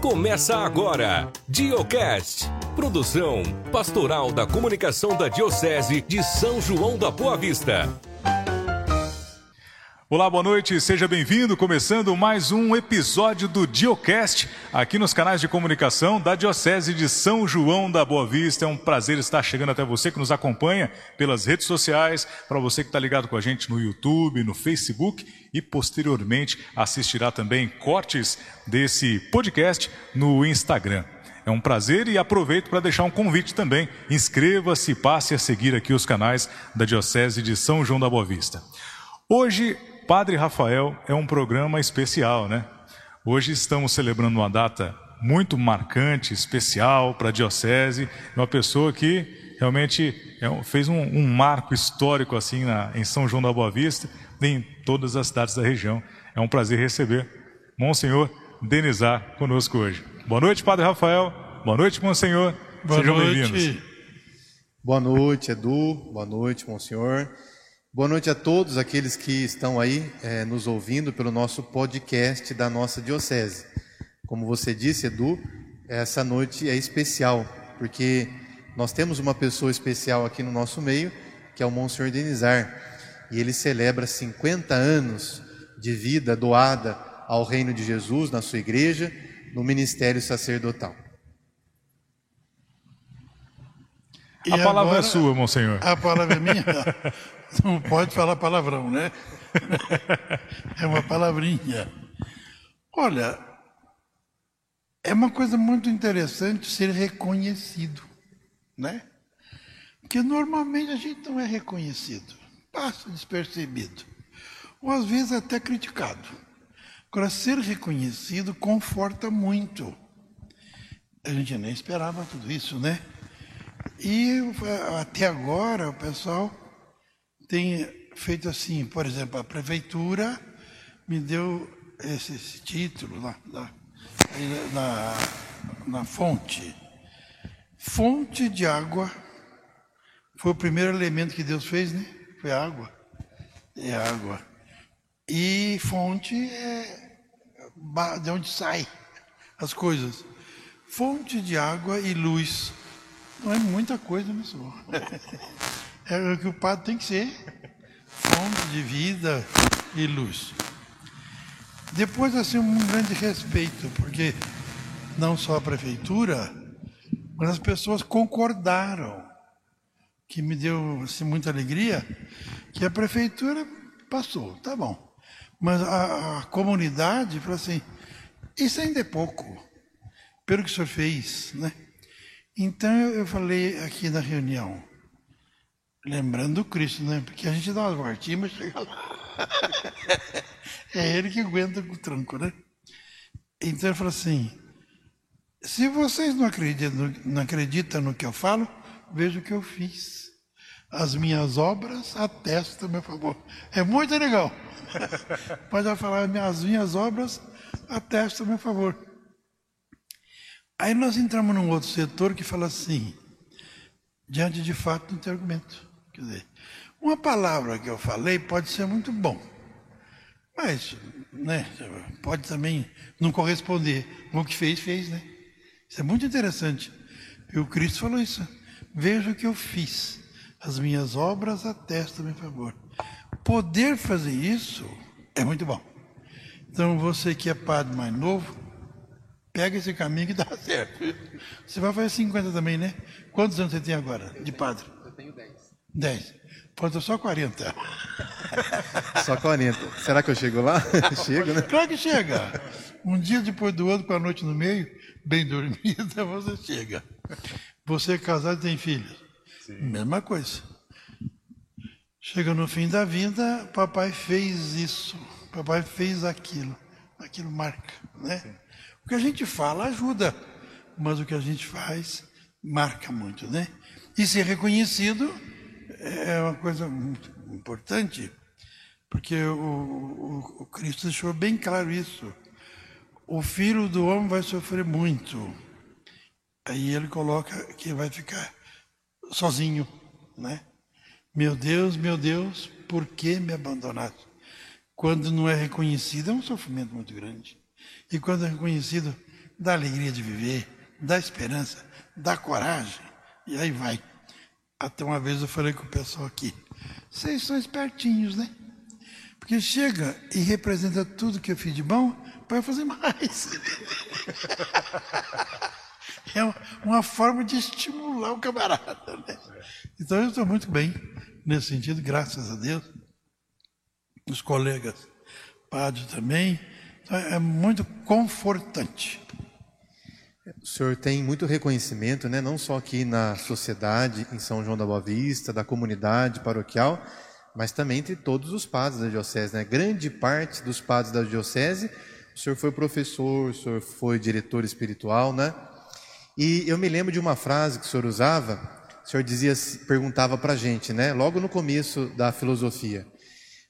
Começa agora, Diocast. Produção Pastoral da Comunicação da Diocese de São João da Boa Vista. Olá, boa noite, seja bem-vindo. Começando mais um episódio do Diocast, aqui nos canais de comunicação da Diocese de São João da Boa Vista. É um prazer estar chegando até você que nos acompanha pelas redes sociais, para você que está ligado com a gente no YouTube, no Facebook e posteriormente assistirá também cortes desse podcast no Instagram. É um prazer e aproveito para deixar um convite também. Inscreva-se, passe a seguir aqui os canais da Diocese de São João da Boa Vista. Hoje Padre Rafael é um programa especial, né? Hoje estamos celebrando uma data muito marcante, especial para a Diocese, uma pessoa que realmente é fez um, um marco histórico assim na, em São João da Boa Vista, em todas as cidades da região. É um prazer receber Monsenhor Denizar conosco hoje. Boa noite, Padre Rafael. Boa noite, Monsenhor. Boa Sejam bem-vindos. Boa noite, Edu. Boa noite, Monsenhor. Boa noite a todos aqueles que estão aí é, nos ouvindo pelo nosso podcast da nossa Diocese. Como você disse, Edu, essa noite é especial, porque nós temos uma pessoa especial aqui no nosso meio, que é o Monsenhor Denizar, e ele celebra 50 anos de vida doada ao reino de Jesus na sua igreja, no ministério sacerdotal. E a palavra é agora, é sua, Monsenhor. A palavra é minha. Não pode falar palavrão, né? É uma palavrinha. Olha, é uma coisa muito interessante ser reconhecido, né? Porque normalmente a gente não é reconhecido, passa despercebido, ou às vezes até criticado. Agora, ser reconhecido conforta muito. A gente nem esperava tudo isso, né? E até agora o pessoal tem feito assim, por exemplo, a prefeitura me deu esse, esse título lá, lá na, na fonte. Fonte de água foi o primeiro elemento que Deus fez, né? Foi água. É água. E fonte é de onde sai as coisas. Fonte de água e luz. Não é muita coisa, né, senhor? É o que o padre tem que ser. Fonte de vida e luz. Depois, assim, um grande respeito, porque não só a prefeitura, mas as pessoas concordaram, que me deu assim, muita alegria, que a prefeitura passou, tá bom. Mas a, a comunidade falou assim, isso ainda é pouco, pelo que o senhor fez, né? Então eu falei aqui na reunião, lembrando Cristo, né? Porque a gente dá umas voltinhas, mas chega lá. é ele que aguenta o tranco, né? Então ele falou assim: se vocês não acreditam, não acreditam no que eu falo, veja o que eu fiz. As minhas obras atestam meu favor. É muito legal. Pode falar, as minhas obras atestam meu favor. Aí nós entramos num outro setor que fala assim, diante de fato não tem argumento. Quer dizer, uma palavra que eu falei pode ser muito bom, mas né, pode também não corresponder. O que fez, fez, né? Isso é muito interessante. E o Cristo falou isso. Veja o que eu fiz. As minhas obras atestam meu favor. Poder fazer isso é muito bom. Então, você que é padre mais novo, Pega esse caminho que dá certo. Você vai fazer 50 também, né? Quantos anos você tem agora de padre? Eu tenho 10. 10. Falta só 40. Só 40. Será que eu chego lá? Chego, né? Claro que chega. Um dia depois do outro, com a noite no meio, bem dormida, você chega. Você é casado e tem filhos. Sim. Mesma coisa. Chega no fim da vida, papai fez isso, papai fez aquilo. Aquilo marca, né? Sim. O que a gente fala ajuda, mas o que a gente faz marca muito, né? E ser reconhecido é uma coisa muito importante, porque o, o, o Cristo deixou bem claro isso. O filho do homem vai sofrer muito. Aí ele coloca que vai ficar sozinho, né? Meu Deus, meu Deus, por que me abandonaste? Quando não é reconhecido, é um sofrimento muito grande. E quando é reconhecido, dá alegria de viver, dá esperança, dá coragem, e aí vai. Até uma vez eu falei com o pessoal aqui, vocês são espertinhos, né? Porque chega e representa tudo que eu fiz de bom para fazer mais. é uma forma de estimular o camarada. Né? Então eu estou muito bem nesse sentido, graças a Deus. Os colegas padres também. Então é muito confortante. O senhor tem muito reconhecimento, né? não só aqui na sociedade, em São João da Boa Vista, da comunidade paroquial, mas também entre todos os padres da diocese. Né? Grande parte dos padres da diocese, o senhor foi professor, o senhor foi diretor espiritual, né? E eu me lembro de uma frase que o senhor usava, o senhor dizia, perguntava para a gente, né? Logo no começo da filosofia.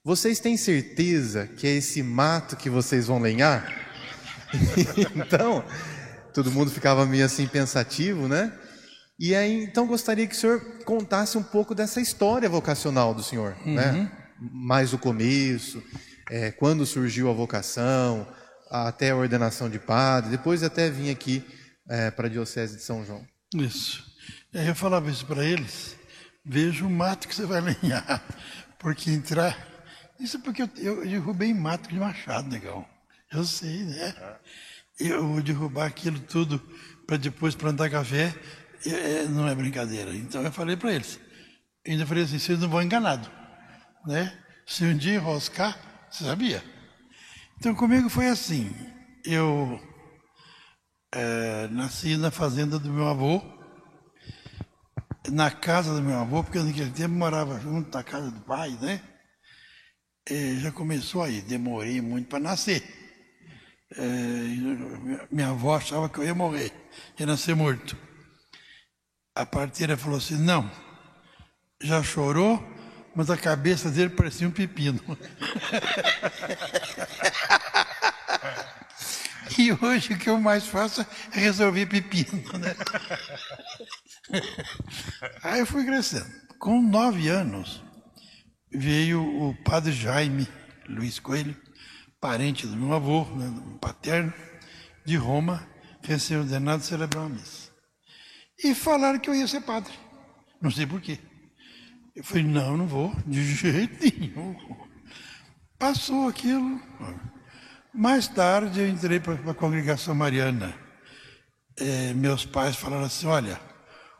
Vocês têm certeza que é esse mato que vocês vão lenhar? então, todo mundo ficava meio assim pensativo, né? E aí, então, gostaria que o senhor contasse um pouco dessa história vocacional do senhor, né? uhum. né? Mais o começo, é, quando surgiu a vocação, até a ordenação de padre, depois até vim aqui é, para a Diocese de São João. Isso. Eu falava isso para eles, veja o mato que você vai lenhar, porque entrar... Isso porque eu, eu derrubei mato de machado, legal. Eu sei, né? Eu derrubar aquilo tudo para depois plantar café, é, não é brincadeira. Então eu falei para eles, ainda falei assim, vocês não vão enganados, né? Se um dia enroscar, você sabia? Então comigo foi assim, eu é, nasci na fazenda do meu avô, na casa do meu avô, porque naquele tempo morava junto na casa do pai, né? E já começou aí, demorei muito para nascer. É, minha avó achava que eu ia morrer, ia nascer morto. A parteira falou assim: não, já chorou, mas a cabeça dele parecia um pepino. E hoje o que eu mais faço é resolver pepino. Né? Aí eu fui crescendo. Com nove anos, veio o padre Jaime Luiz Coelho, parente do meu avô, né, paterno, de Roma, recém-ordenado celebrar uma missa. E falaram que eu ia ser padre. Não sei porquê. Eu falei, não, não vou, de jeito nenhum. Passou aquilo. Mais tarde eu entrei para a congregação mariana. É, meus pais falaram assim: olha,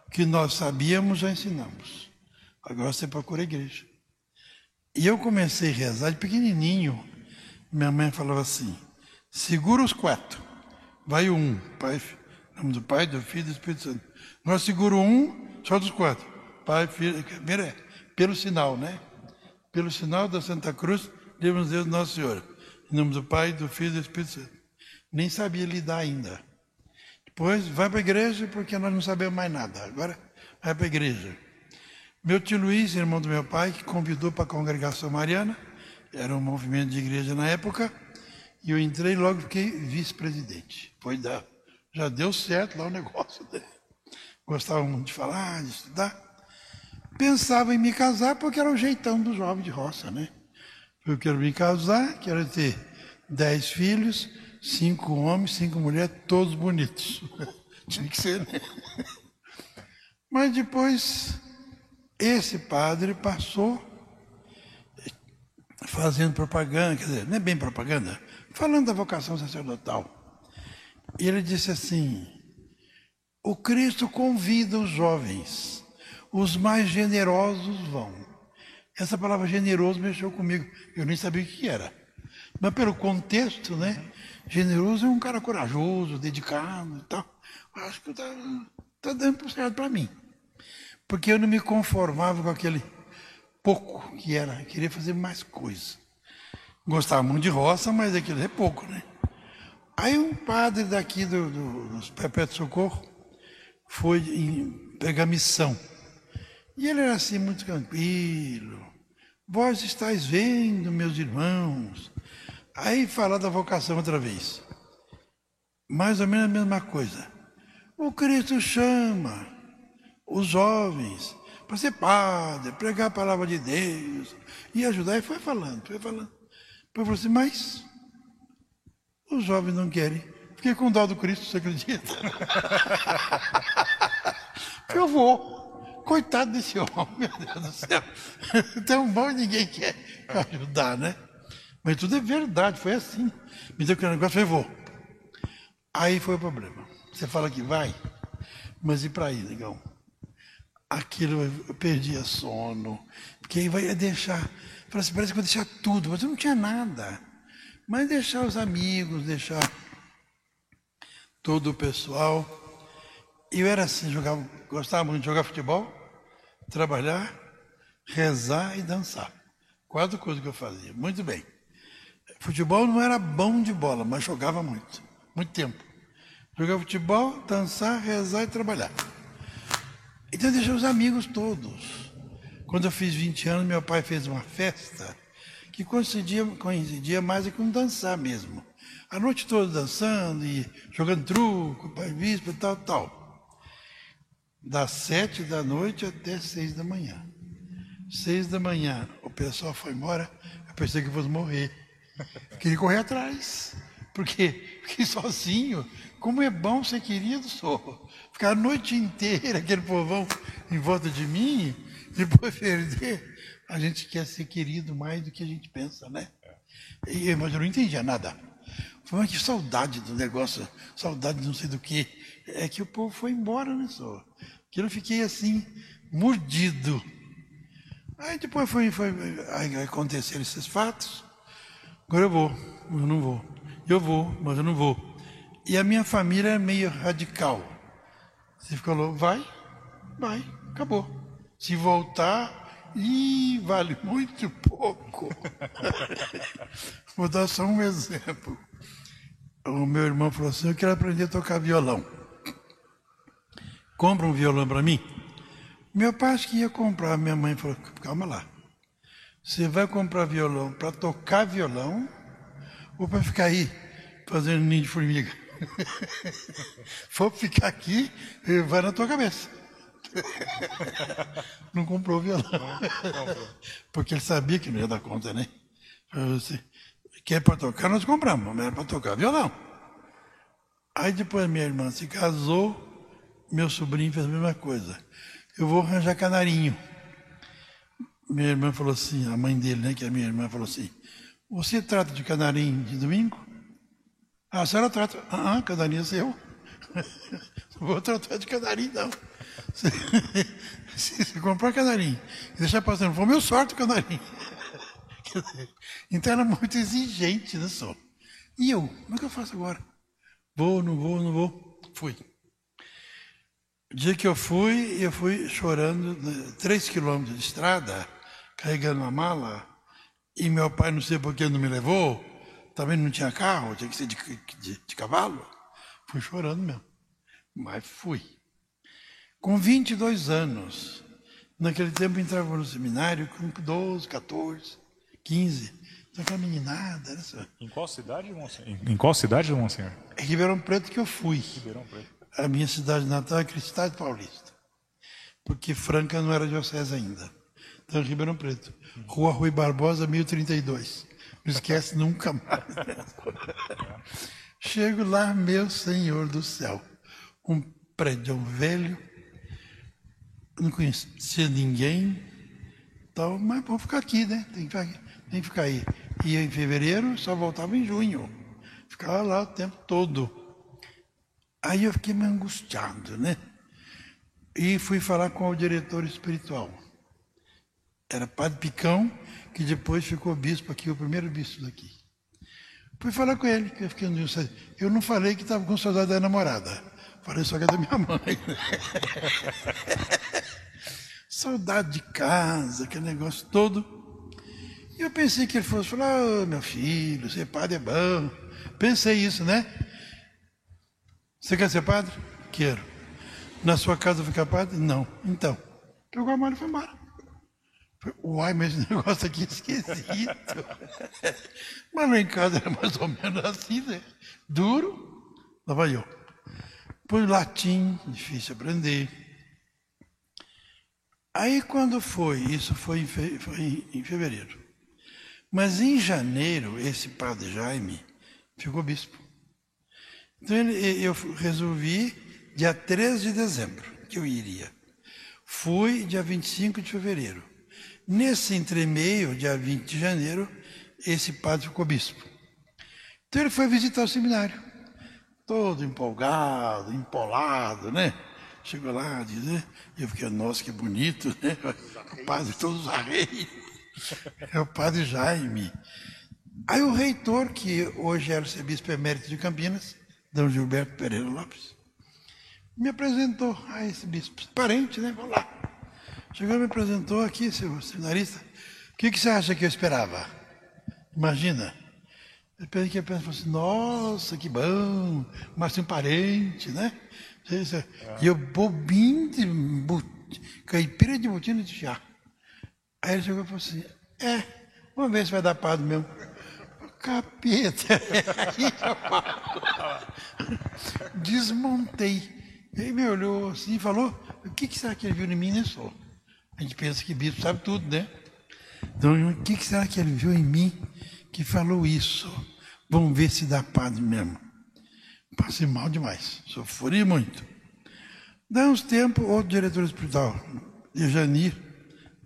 o que nós sabíamos já ensinamos. Agora você procura a igreja. E eu comecei a rezar de pequenininho. Minha mãe falava assim: segura os quatro. Vai um, pai, nome do Pai, do Filho e do Espírito Santo. Nós segura um, só dos quatro. Pai, Filho, é, pelo sinal, né? Pelo sinal da Santa Cruz, Deus Deus Nosso Senhor. Em nome do Pai, do Filho e do Espírito Santo. Nem sabia lidar ainda. Depois, vai para a igreja porque nós não sabemos mais nada. Agora, vai para a igreja. Meu tio Luiz, irmão do meu pai, que convidou para a congregação mariana, era um movimento de igreja na época, e eu entrei logo fiquei vice-presidente. Foi dar, já deu certo lá o negócio. Né? Gostava muito de falar, de estudar. Pensava em me casar porque era o jeitão do jovem de roça, né? Eu quero me casar, quero ter dez filhos, cinco homens, cinco mulheres, todos bonitos. Tinha que ser, né? Mas depois, esse padre passou fazendo propaganda, quer dizer, não é bem propaganda, falando da vocação sacerdotal. E ele disse assim: o Cristo convida os jovens, os mais generosos vão. Essa palavra generoso mexeu comigo. Eu nem sabia o que era. Mas pelo contexto, né? Generoso é um cara corajoso, dedicado e tal. Acho que está tá dando certo para mim. Porque eu não me conformava com aquele pouco que era. Queria fazer mais coisas. Gostava muito de roça, mas aquilo é pouco, né? Aí um padre daqui do, do, dos Socorro foi pegar missão. E ele era assim muito tranquilo. Vós estáis vendo, meus irmãos. Aí falar da vocação outra vez. Mais ou menos a mesma coisa. O Cristo chama os jovens para ser padre, pregar a palavra de Deus e ajudar. E foi falando, foi falando. Depois falou assim, mas os jovens não querem Fiquei com dó do Cristo, você acredita? eu vou. Coitado desse homem, meu Deus do céu. Tão bom ninguém quer ajudar, né? Mas tudo é verdade, foi assim. Me deu aquele negócio, eu vou. Aí foi o problema. Você fala que vai, mas e para aí, negão? Aquilo eu perdia sono, porque aí vai deixar. Assim, parece que vou deixar tudo, mas eu não tinha nada. Mas deixar os amigos, deixar todo o pessoal. Eu era assim, jogava, gostava muito de jogar futebol, trabalhar, rezar e dançar. Quatro coisas que eu fazia. Muito bem. Futebol não era bom de bola, mas jogava muito. Muito tempo. Jogava futebol, dançar, rezar e trabalhar. Então eu deixei os amigos todos. Quando eu fiz 20 anos, meu pai fez uma festa que coincidia, coincidia mais com dançar mesmo. A noite toda dançando e jogando truco, pai bispo e tal, tal. Das sete da noite até seis da manhã. Seis da manhã, o pessoal foi embora, eu pensei que fosse morrer. Queria correr atrás, porque fiquei sozinho. Como é bom ser querido, sou. Ficar a noite inteira, aquele povão em volta de mim, depois perder. A gente quer ser querido mais do que a gente pensa, né? E, mas eu não entendia nada. Foi que saudade do negócio, saudade de não sei do que. É que o povo foi embora, né, só? Que eu fiquei assim, mordido. Aí depois foi, foi aí aconteceram esses fatos. Agora eu vou, mas eu não vou. Eu vou, mas eu não vou. E a minha família é meio radical. Você falou, vai, vai, acabou. Se voltar, ih, vale muito pouco. Vou dar só um exemplo. O meu irmão falou assim: Eu quero aprender a tocar violão. Compra um violão para mim. Meu pai acho que ia comprar. Minha mãe falou: Calma lá. Você vai comprar violão para tocar violão ou para ficar aí fazendo ninho de formiga? For ficar aqui, vai na tua cabeça. Não comprou violão. Porque ele sabia que não ia dar conta, né? Você quer para tocar, nós compramos, mas era para tocar violão. Aí depois minha irmã se casou, meu sobrinho fez a mesma coisa. Eu vou arranjar canarinho. Minha irmã falou assim, a mãe dele, né, que é a minha irmã, falou assim: Você trata de canarinho de domingo? A senhora trata. Ah, canarinho é seu. Não vou tratar de canarinho, não. Se, se, comprar canarinho e deixar passando fome, eu sorto o canarinho. Então era muito exigente, né, só? E eu? Como é que eu faço agora? Vou, não vou, não vou. Fui. O dia que eu fui, eu fui chorando, né, três quilômetros de estrada, carregando uma mala, e meu pai, não sei por que, não me levou, também não tinha carro, tinha que ser de, de, de cavalo. Fui chorando mesmo. Mas fui. Com 22 anos, naquele tempo entrava no seminário com 12, 14, 15. Então aquela meninada. Era Em qual cidade, Monsenhor? Em qual cidade, Monsenhor? É Ribeirão Preto que eu fui. Ribeirão Preto. A minha cidade natal é Cristais Paulista. Porque Franca não era diocese ainda. Então, Ribeirão Preto. Rua Rui Barbosa, 1032. Não esquece nunca mais. Chego lá, meu Senhor do céu. Um prédio velho, não conhecia ninguém, então, mas vou ficar aqui, né? Tem que ficar, tem que ficar aí. Ia em fevereiro, só voltava em junho. Ficava lá o tempo todo. Aí eu fiquei me angustiado, né? E fui falar com o diretor espiritual. Era Padre Picão, que depois ficou bispo aqui, o primeiro bispo daqui. Fui falar com ele, que eu fiquei no Eu não falei que estava com saudade da namorada. Falei só que é da minha mãe. saudade de casa, aquele negócio todo. E eu pensei que ele fosse falar, oh, meu filho, ser padre é bom. Pensei isso, né? Você quer ser padre? Quero. Na sua casa ficar padre? Não. Então. Pegou a mão e foi embora. Uai, mas esse negócio aqui é esquisito. mas lá em casa era mais ou menos assim, né? Duro, lá vai eu. Latim, difícil aprender. Aí quando foi, isso foi em, fe, foi em fevereiro. Mas em janeiro, esse padre Jaime ficou bispo. Então ele, eu resolvi, dia 13 de dezembro, que eu iria. Fui dia 25 de fevereiro. Nesse entremeio, dia 20 de janeiro, esse padre ficou bispo. Então ele foi visitar o seminário, todo empolgado, empolado, né? Chegou lá, diz, né? eu fiquei, nossa, que bonito, né? O padre, todos os reis. É o padre Jaime. Aí o reitor, que hoje era o bispo emérito de Campinas, D. Gilberto Pereira Lopes, me apresentou a esse bispo, parente, né? Vamos lá. Chegou e me apresentou aqui, seu seminarista. O que, que você acha que eu esperava? Imagina. Eu pensei que ia pensar assim, nossa, que bom, mas um parente, né? E eu bobinho de but... caipira de botina de chá. Aí ele chegou e falou assim, é, vamos ver se vai dar padre mesmo. Capeta. Desmontei. Ele me olhou assim e falou, o que, que será que ele viu em mim, né, só? A gente pensa que bispo sabe tudo, né? Então, o que, será que ele viu em mim que falou isso? Vamos ver se dá padre mesmo. Passei mal demais, sofri muito. Dá uns tempos, outro diretor espiritual, de Janir,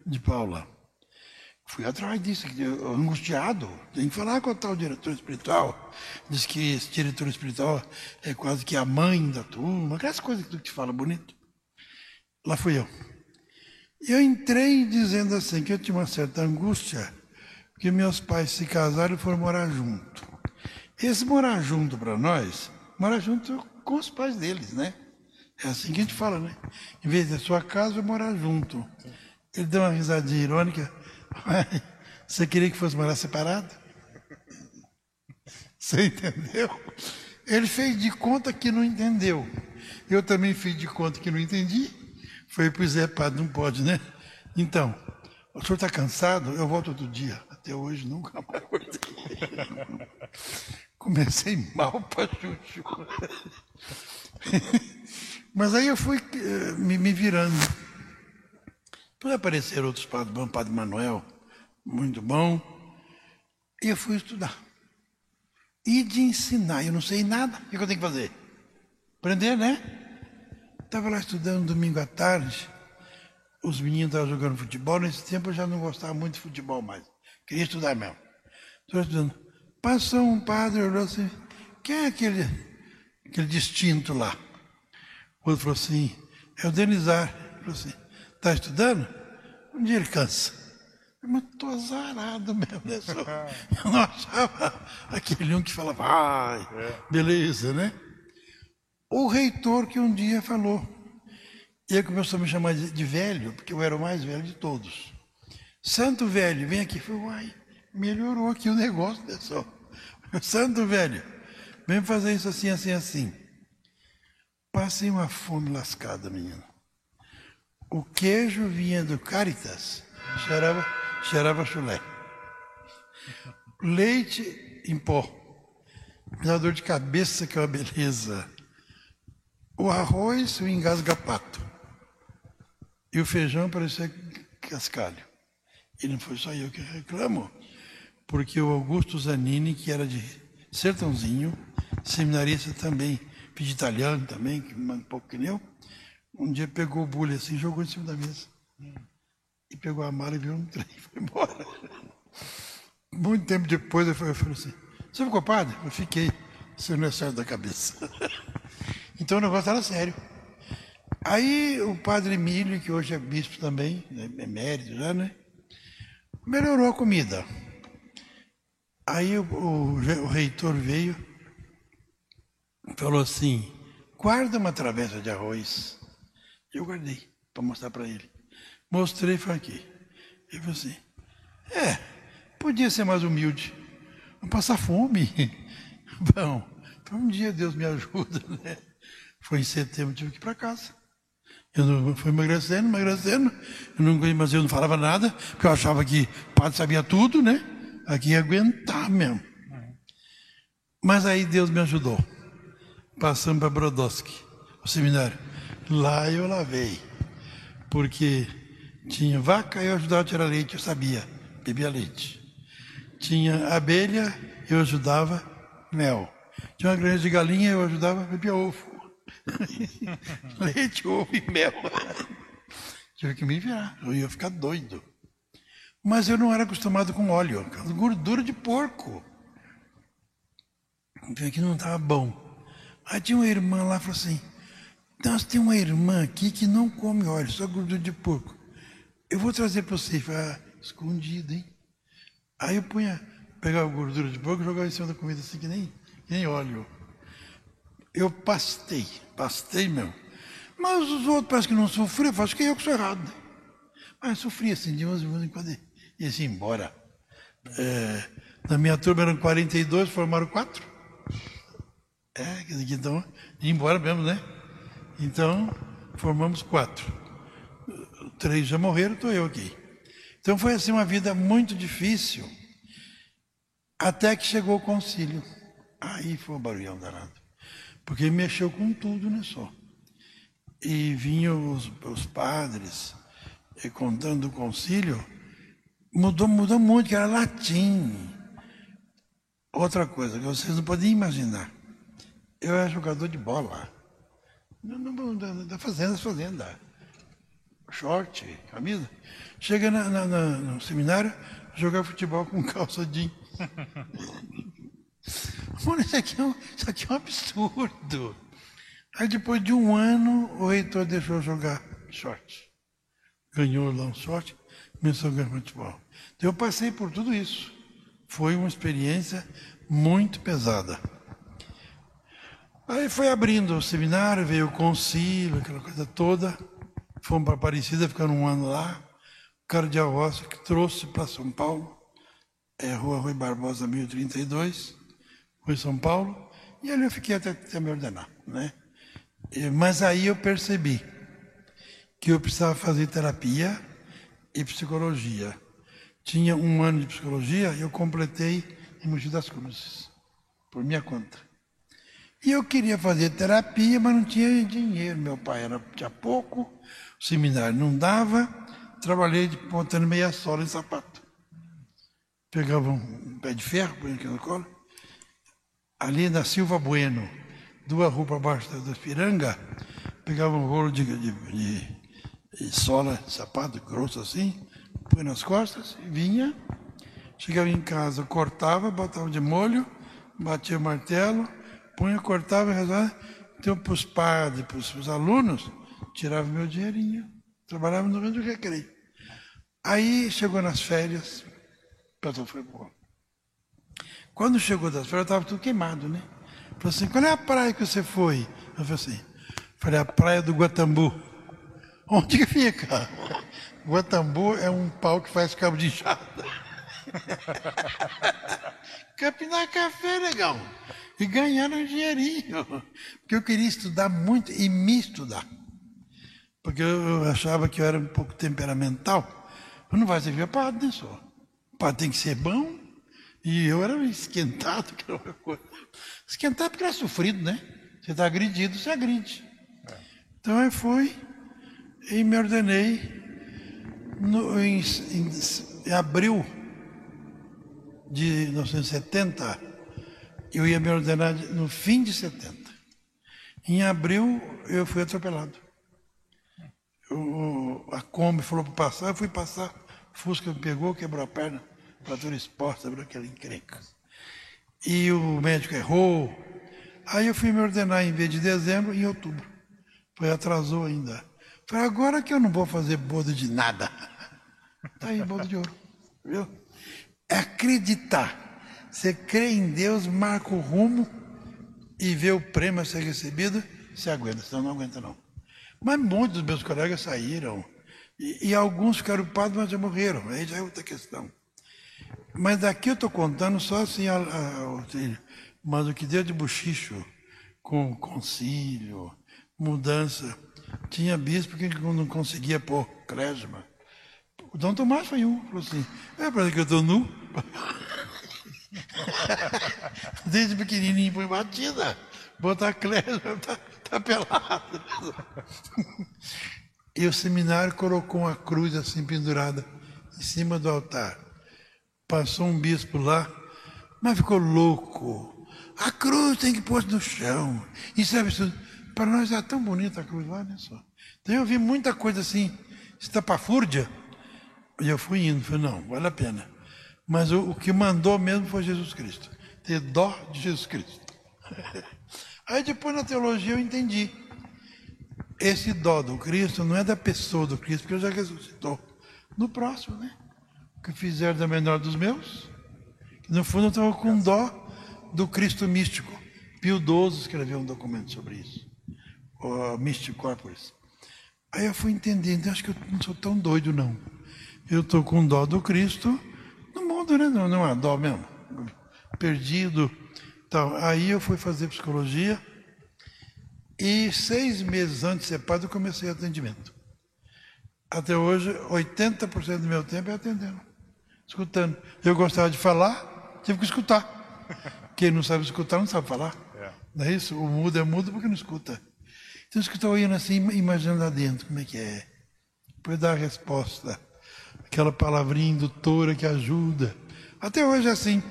de Paula. Fui atrás disso, angustiado. Tem que falar com o tal diretor espiritual. Diz que esse diretor espiritual é quase que a mãe da turma, aquelas coisas que tu te fala bonito. Lá fui eu. Eu entrei dizendo assim, que eu tinha uma certa angústia, porque meus pais se casaram e foram morar junto. Esse morar junto para nós, morar junto com os pais deles, né? É assim que a gente fala, né? Em vez da sua casa, vai morar junto. Ele deu uma risadinha irônica. Você queria que fosse morar separado? Você entendeu? Ele fez de conta que não entendeu. Eu também fiz de conta que não entendi. Foi, pois é, padre, não pode, né? Então, o senhor está cansado? Eu volto outro dia. Até hoje nunca mais voltei. Comecei mal para chuchu. Mas aí eu fui uh, me, me, virando. Depois apareceram outros padres, bom padre Manuel, muito bom. E eu fui estudar. E de ensinar, eu não sei nada, o que eu tenho que fazer? Aprender, né? Estava lá estudando domingo à tarde, os meninos estavam jogando futebol, nesse tempo eu já não gostava muito de futebol mais. Queria estudar mesmo. Estou estudando. Passou um padre, olhou assim, quem é aquele, aquele distinto lá? O outro falou assim, é o Denizar. Ele falou assim, está estudando? Um dia ele cansa. Mas estou azarado mesmo, né? Eu não achava aquele um que falava, ai, beleza, né? O reitor que um dia falou, ele começou a me chamar de, de velho, porque eu era o mais velho de todos. Santo velho, vem aqui. Falei, uai, melhorou aqui o negócio, pessoal. Santo velho, vem fazer isso assim, assim, assim. Passei uma fome lascada, menino. O queijo vinha do Caritas, cheirava, cheirava chulé. Leite em pó. Me dá dor de cabeça, que é uma beleza. O arroz, o engasga-pato. E o feijão parecia cascalho. E não foi só eu que reclamo porque o Augusto Zanini, que era de Sertãozinho, seminarista também, fiz italiano também, que um pouco que nem eu, um dia pegou o bullying assim, jogou em cima da mesa. E pegou a mala e viu um trem e foi embora. Muito tempo depois eu falei assim, você ficou padre? Eu fiquei, você não é certo da cabeça. então o negócio era sério. Aí o padre Emílio, que hoje é bispo também, é emérito já, né? Melhorou a comida. Aí o, o, o reitor veio e falou assim: guarda uma travessa de arroz. Eu guardei para mostrar para ele. Mostrei falei aqui. Ele falou assim: é, podia ser mais humilde. Não passar fome. Bom, um dia Deus me ajuda, né? Foi em setembro, tive que ir para casa. Eu não, fui emagrecendo, emagrecendo, eu não, mas eu não falava nada, porque eu achava que o padre sabia tudo, né? Aqui ia aguentar mesmo. Mas aí Deus me ajudou. Passando para Brodowski, o seminário. Lá eu lavei. Porque tinha vaca, eu ajudava a tirar leite, eu sabia, bebia leite. Tinha abelha, eu ajudava mel. Tinha uma granja de galinha, eu ajudava a beber ovo. Leite, ovo e mel. Tive que me virar, eu ia ficar doido. Mas eu não era acostumado com óleo, gordura de porco. Então aqui não estava bom. Aí tinha uma irmã lá falou assim: Nós tem uma irmã aqui que não come óleo, só gordura de porco. Eu vou trazer para você. Falei, ah, escondido, hein? Aí eu punha, pegava gordura de porco e jogava em cima da comida assim, que nem, que nem óleo. Eu pastei, pastei mesmo. Mas os outros parece que não sofriam, acho que eu que sou errado. Né? Mas sofria assim, de vez em quando ia-se embora. É, na minha turma eram 42, formaram quatro. É, então, ia embora mesmo, né? Então, formamos quatro. Três já morreram, estou eu aqui. Então foi assim uma vida muito difícil, até que chegou o concílio. Aí foi o barulhão danado. Porque mexeu com tudo, né só. E vinham os, os padres contando o concílio, mudou, mudou muito, que era latim. Outra coisa que vocês não podem imaginar. Eu era jogador de bola. Da fazenda, fazenda. Short, camisa. Chega na, na, na, no seminário, jogar futebol com calça jeans. Mano, isso aqui, é um, isso aqui é um absurdo. Aí depois de um ano, o reitor deixou jogar short. Ganhou lá um short, começou a ganhar futebol. Então eu passei por tudo isso. Foi uma experiência muito pesada. Aí foi abrindo o seminário, veio o concílio, aquela coisa toda. Fomos para Aparecida, ficando um ano lá. O cardeal Roça que trouxe para São Paulo, é Rua Rui Barbosa, 1032 em São Paulo, e ali eu fiquei até, até me ordenar. Né? Mas aí eu percebi que eu precisava fazer terapia e psicologia. Tinha um ano de psicologia e eu completei em Mogi das Cruzes, por minha conta. E eu queria fazer terapia, mas não tinha dinheiro. Meu pai era, tinha pouco, o seminário não dava, trabalhei de pontando meia sola em sapato. Pegava um pé de ferro, punha aqui no colo, ali na Silva Bueno, duas ruas abaixo da Espiranga, pegava um rolo de, de, de, de sola, sapato grosso assim, põe nas costas e vinha. Chegava em casa, cortava, botava de molho, batia o martelo, punha, cortava, rezava. Então, para os padres, para os alunos, tirava meu dinheirinho. Trabalhava no meio do recreio. Aí chegou nas férias, o pessoal foi bom. Quando chegou das férias, estava tudo queimado, né? Falei assim, qual é a praia que você foi? Eu falei assim, falei, a praia do Guatambu. Onde que fica? Guatambu é um pau que faz cabo de enxada. Capinar café, legal. E ganharam um dinheirinho. Porque eu queria estudar muito e me estudar. Porque eu achava que eu era um pouco temperamental. Mas não vai servir para padre, né? O padre tem que ser bom, e eu era esquentado, que era uma coisa. Esquentado porque era sofrido, né? Você está agredido, você agride. É. Então eu fui e me ordenei no, em, em, em abril de 1970. Eu ia me ordenar no fim de 70. Em abril eu fui atropelado. Eu, a Kombi falou para passar, eu fui passar, o Fusca me pegou, quebrou a perna fratura exposta aquela encrenca. E o médico errou. Aí eu fui me ordenar em vez de dezembro, em outubro. Foi atrasou ainda. Falei, agora que eu não vou fazer boda de nada. Está aí, boda de ouro. Viu? É acreditar. Você crê em Deus, marca o rumo e vê o prêmio a ser recebido, você aguenta, senão não aguenta não. Mas muitos dos meus colegas saíram. E, e alguns ficaram padres, mas já morreram. Aí já é outra questão. Mas daqui eu estou contando só assim, a, a, mas o que deu de buchicho com concílio, mudança. Tinha bispo que não conseguia pôr cresma. O Dom Tomás foi um, falou assim, é para que eu estou nu. Desde pequenininho põe batida, botar cresma, tá, tá pelado. e o seminário colocou uma cruz assim pendurada em cima do altar passou um bispo lá, mas ficou louco. a cruz tem que pôr no chão. Isso é absurdo. Para nós é tão bonita a cruz lá, né? Só. Então eu vi muita coisa assim, estapafúrdia. E eu fui indo, falei, não, vale a pena. Mas o, o que mandou mesmo foi Jesus Cristo. Ter dó de Jesus Cristo. Aí depois na teologia eu entendi. Esse dó do Cristo não é da pessoa do Cristo, porque ele já ressuscitou. No próximo, né? Que fizer da menor dos meus. No fundo eu estava com dó do Cristo místico. Pio XII escreveu um documento sobre isso. O Mystic Corpus. Aí eu fui entendendo, acho que eu não sou tão doido não. Eu estou com dó do Cristo no mundo, né? Não, não é dó mesmo. Perdido. Então, aí eu fui fazer psicologia e seis meses antes de ser padre eu comecei atendimento. Até hoje, 80% do meu tempo é atendendo, escutando. Eu gostava de falar, tive que escutar. Quem não sabe escutar não sabe falar. É. Não é isso? O mudo é mudo porque não escuta. Então eu estou indo assim, imaginando lá dentro como é que é. Depois dar a resposta. Aquela palavrinha indutora que ajuda. Até hoje é assim.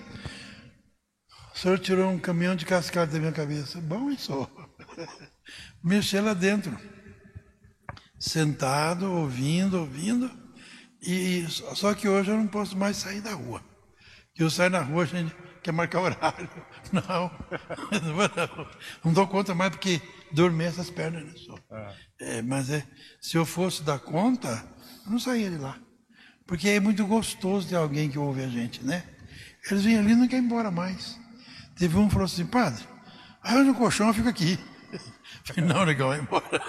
O senhor tirou um caminhão de cascata da minha cabeça. Bom isso. Mexer lá dentro. Sentado, ouvindo, ouvindo. E só que hoje eu não posso mais sair da rua. Eu saio na rua, gente quer marcar horário. Não, não, dou conta mais porque dormir essas pernas, né, só. É. mas é, se eu fosse dar conta, eu não saía de lá. Porque é muito gostoso ter alguém que ouve a gente, né? Eles vêm ali e não querem ir embora mais. Teve um que falou assim, padre, aí eu no colchão eu fico aqui. falei, não, legal, vai embora.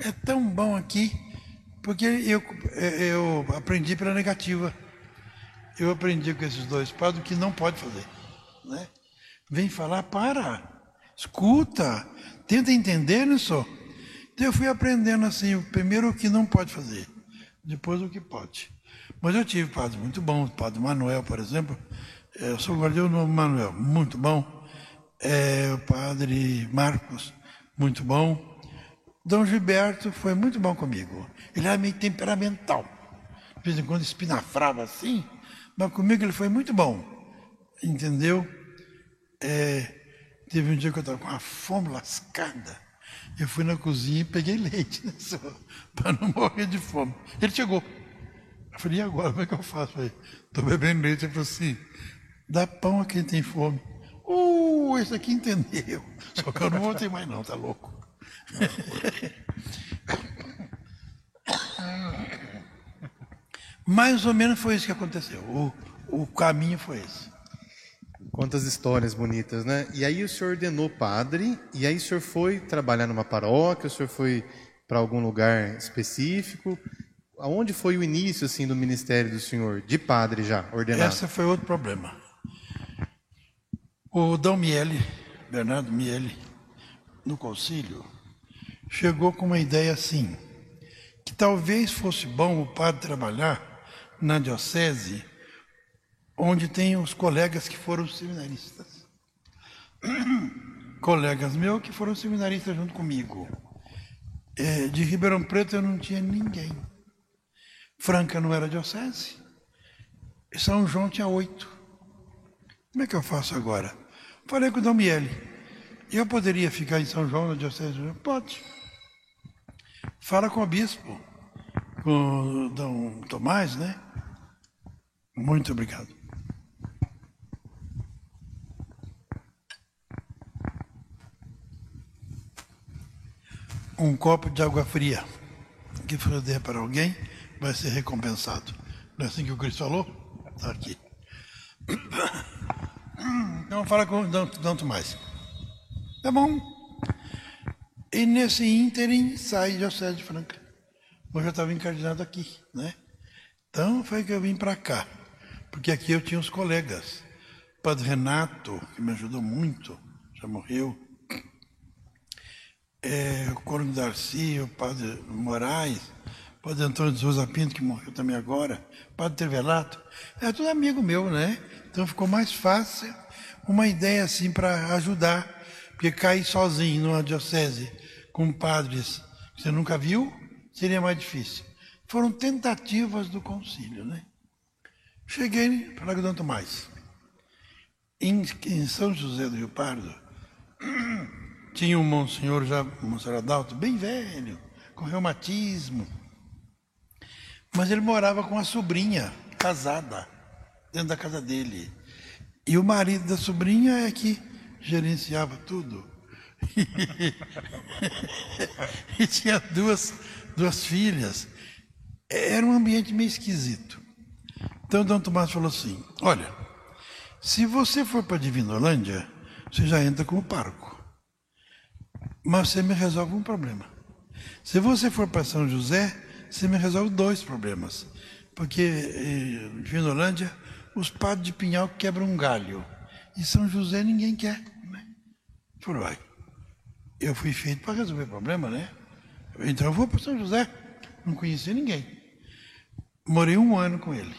é tão bom aqui, porque eu, eu aprendi pela negativa eu aprendi com esses dois padres que não pode fazer. Né? Vem falar, para, escuta, tenta entender nisso. Então eu fui aprendendo assim, primeiro o que não pode fazer, depois o que pode. Mas eu tive padres muito bons, o padre Manuel, por exemplo, é, eu sou guardião do Manuel, muito bom. É, o padre Marcos, muito bom. Dom Gilberto foi muito bom comigo. Ele era meio temperamental. De vez em quando espinafrava assim, mas comigo ele foi muito bom. Entendeu? É, teve um dia que eu estava com uma fome lascada. Eu fui na cozinha e peguei leite, né, para não morrer de fome. Ele chegou. Eu falei, e agora, como é que eu faço? estou bebendo leite. Ele falou assim, dá pão a quem tem fome. Uh, esse aqui entendeu. Só que eu não voltei mais não, tá louco. Mais ou menos foi isso que aconteceu. O, o caminho foi esse. Quantas histórias bonitas, né? E aí o senhor ordenou padre, e aí o senhor foi trabalhar numa paróquia, o senhor foi para algum lugar específico. Aonde foi o início assim do ministério do senhor, de padre já, ordenado? Esse foi outro problema. O Dom Miele, Bernardo Miele, no concílio, chegou com uma ideia assim, que talvez fosse bom o padre trabalhar na diocese, onde tem os colegas que foram seminaristas. colegas meus que foram seminaristas junto comigo. É, de Ribeirão Preto eu não tinha ninguém. Franca não era diocese. São João tinha oito. Como é que eu faço agora? Falei com o Dom Miele. Eu poderia ficar em São João, na diocese? Pode. Fala com o bispo, com o Dom Tomás, né? Muito obrigado. Um copo de água fria que for der para alguém vai ser recompensado. Não é assim que o Cristo falou? Está aqui. Então fala com o Dom Tomás. Tá bom. E nesse ínterim sai José de Franca. Eu já estava encardinado aqui, né? Então foi que eu vim para cá porque aqui eu tinha os colegas. O padre Renato, que me ajudou muito, já morreu. É, o Corno Darcy, o padre Moraes, o padre Antônio de Souza Pinto, que morreu também agora, o padre Trevelato. É tudo amigo meu, né? Então ficou mais fácil uma ideia assim para ajudar. Porque cair sozinho numa diocese com padres que você nunca viu, seria mais difícil. Foram tentativas do concílio, né? Cheguei para Dom Tomás. Em, em São José do Rio Pardo, tinha um monsenhor já, um monsenhor Adalto, bem velho, com reumatismo. Mas ele morava com a sobrinha, casada, dentro da casa dele. E o marido da sobrinha é que gerenciava tudo. E tinha duas, duas filhas. Era um ambiente meio esquisito. Então, Dom Tomás falou assim: Olha, se você for para Divinolândia, você já entra como parco. Mas você me resolve um problema. Se você for para São José, você me resolve dois problemas. Porque em Divinolândia, os padres de Pinhal quebram um galho. E São José ninguém quer. Né? Falou. Eu fui feito para resolver problema, né? Então eu vou para São José. Não conheci ninguém. Morei um ano com ele.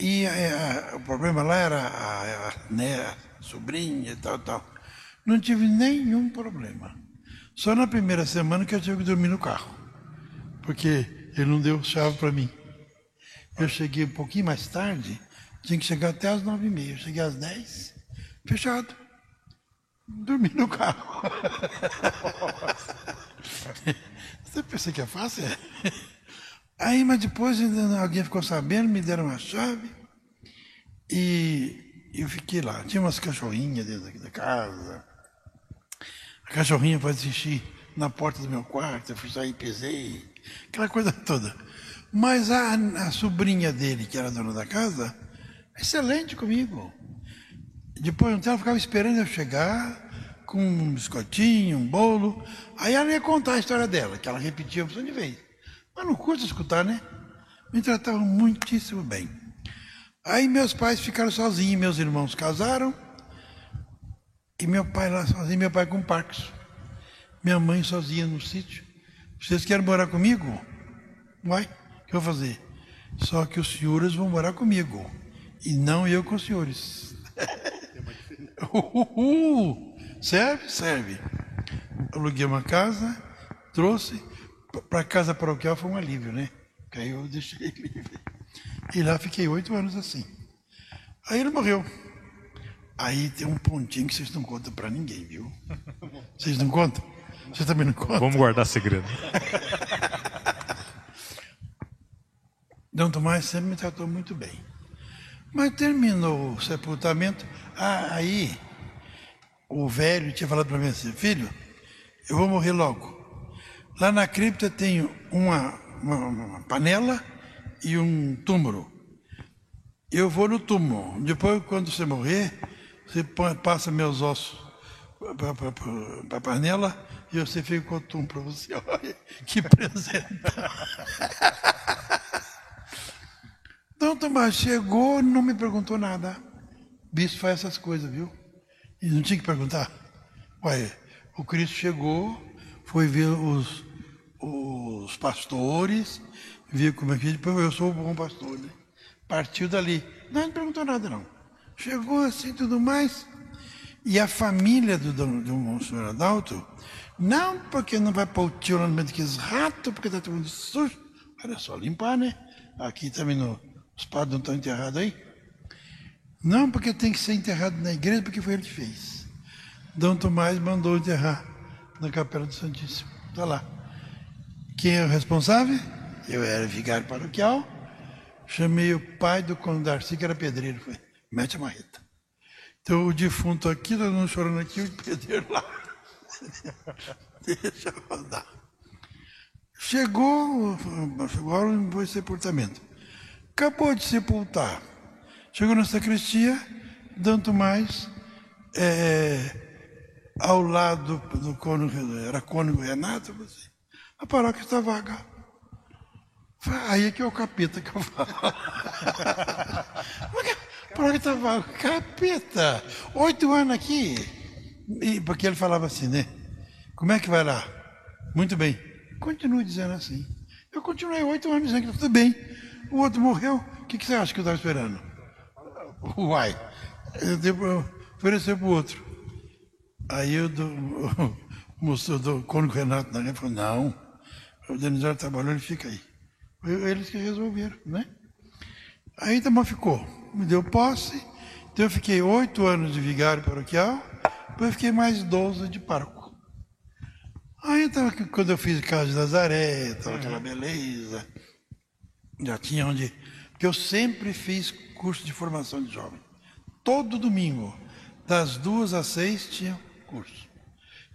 E a, a, o problema lá era a, a, né, a sobrinha e tal, tal. Não tive nenhum problema. Só na primeira semana que eu tive que dormir no carro. Porque ele não deu chave para mim. Eu cheguei um pouquinho mais tarde, tinha que chegar até às nove e meia. Eu cheguei às dez, fechado. Dormi no carro. Você pensa que é fácil? É. Aí, mas depois alguém ficou sabendo, me deram uma chave e eu fiquei lá. Tinha umas cachorrinhas dentro da casa. A cachorrinha foi assistir na porta do meu quarto, eu fui sair, pesei, aquela coisa toda. Mas a, a sobrinha dele, que era dona da casa, excelente comigo. Depois então, ela ficava esperando eu chegar com um biscoitinho, um bolo. Aí ela ia contar a história dela, que ela repetia opção de vez. Mas não custa escutar, né? Me tratavam muitíssimo bem. Aí meus pais ficaram sozinhos, meus irmãos casaram. E meu pai lá sozinho, meu pai com Parkinson. Minha mãe sozinha no sítio. Vocês querem morar comigo? Vai, o que eu vou fazer? Só que os senhores vão morar comigo. E não eu com os senhores. Uhul. Serve? Serve. Aluguei uma casa, trouxe. Para a casa paroquial foi um alívio, né? Que aí eu deixei livre. E lá fiquei oito anos assim. Aí ele morreu. Aí tem um pontinho que vocês não contam para ninguém, viu? Vocês não contam? Vocês também não contam? Vamos guardar segredo. Dom Tomás sempre me tratou muito bem. Mas terminou o sepultamento, aí o velho tinha falado para mim assim, filho, eu vou morrer logo. Lá na cripta tem uma, uma, uma panela e um túmulo. Eu vou no túmulo. Depois, quando você morrer, você passa meus ossos para a panela e você fica com o túmulo para você. Olha, que presente. Então, Tomás chegou não me perguntou nada. Bispo faz essas coisas, viu? E não tinha que perguntar. Ué, o Cristo chegou, foi ver os, os pastores, viu como é que depois eu sou o bom pastor, né? Partiu dali. Não, não perguntou nada, não. Chegou assim tudo mais. E a família do, do, do Monsenhor Adalto, não porque não vai pôr o tio lá no meio daqueles ratos, porque está todo sujo. Era só limpar, né? Aqui também no, os padres não estão enterrados aí. Não porque tem que ser enterrado na igreja, porque foi ele que fez. Dom Tomás mandou enterrar na Capela do Santíssimo. Está lá. Quem é o responsável? Eu era vigário paroquial. Chamei o pai do Conde Darcy, que era pedreiro. Falei, mete a marreta. Então o defunto aqui, todo mundo chorando aqui, o pedreiro lá. Deixa rodar. Chegou, chegou a hora do sepultamento. Acabou de sepultar. Chegou na sacristia, tanto mais, é, ao lado do cônego, era cônego Renato, assim, a paróquia está vaga. Aí é que é o capeta que eu falo. a paróquia está vaga. Capeta! Oito anos aqui. E, porque ele falava assim, né? Como é que vai lá? Muito bem. Continue dizendo assim. Eu continuei oito anos dizendo que tudo bem. O outro morreu. O que, que você acha que eu estava esperando? Uai. Eu ofereceu para o outro. Aí eu do, o moço do Cônigo Renato na falou, não, o Denizar trabalhou, ele fica aí. Eles que resolveram, né? Aí também ficou. Me deu posse Então eu fiquei oito anos de vigário paroquial, depois eu fiquei mais 12 de pároco. Aí então, quando eu fiz casa de Nazaré, estava aquela beleza, já tinha onde. Porque eu sempre fiz curso de formação de jovem. Todo domingo, das duas às seis, tinha curso.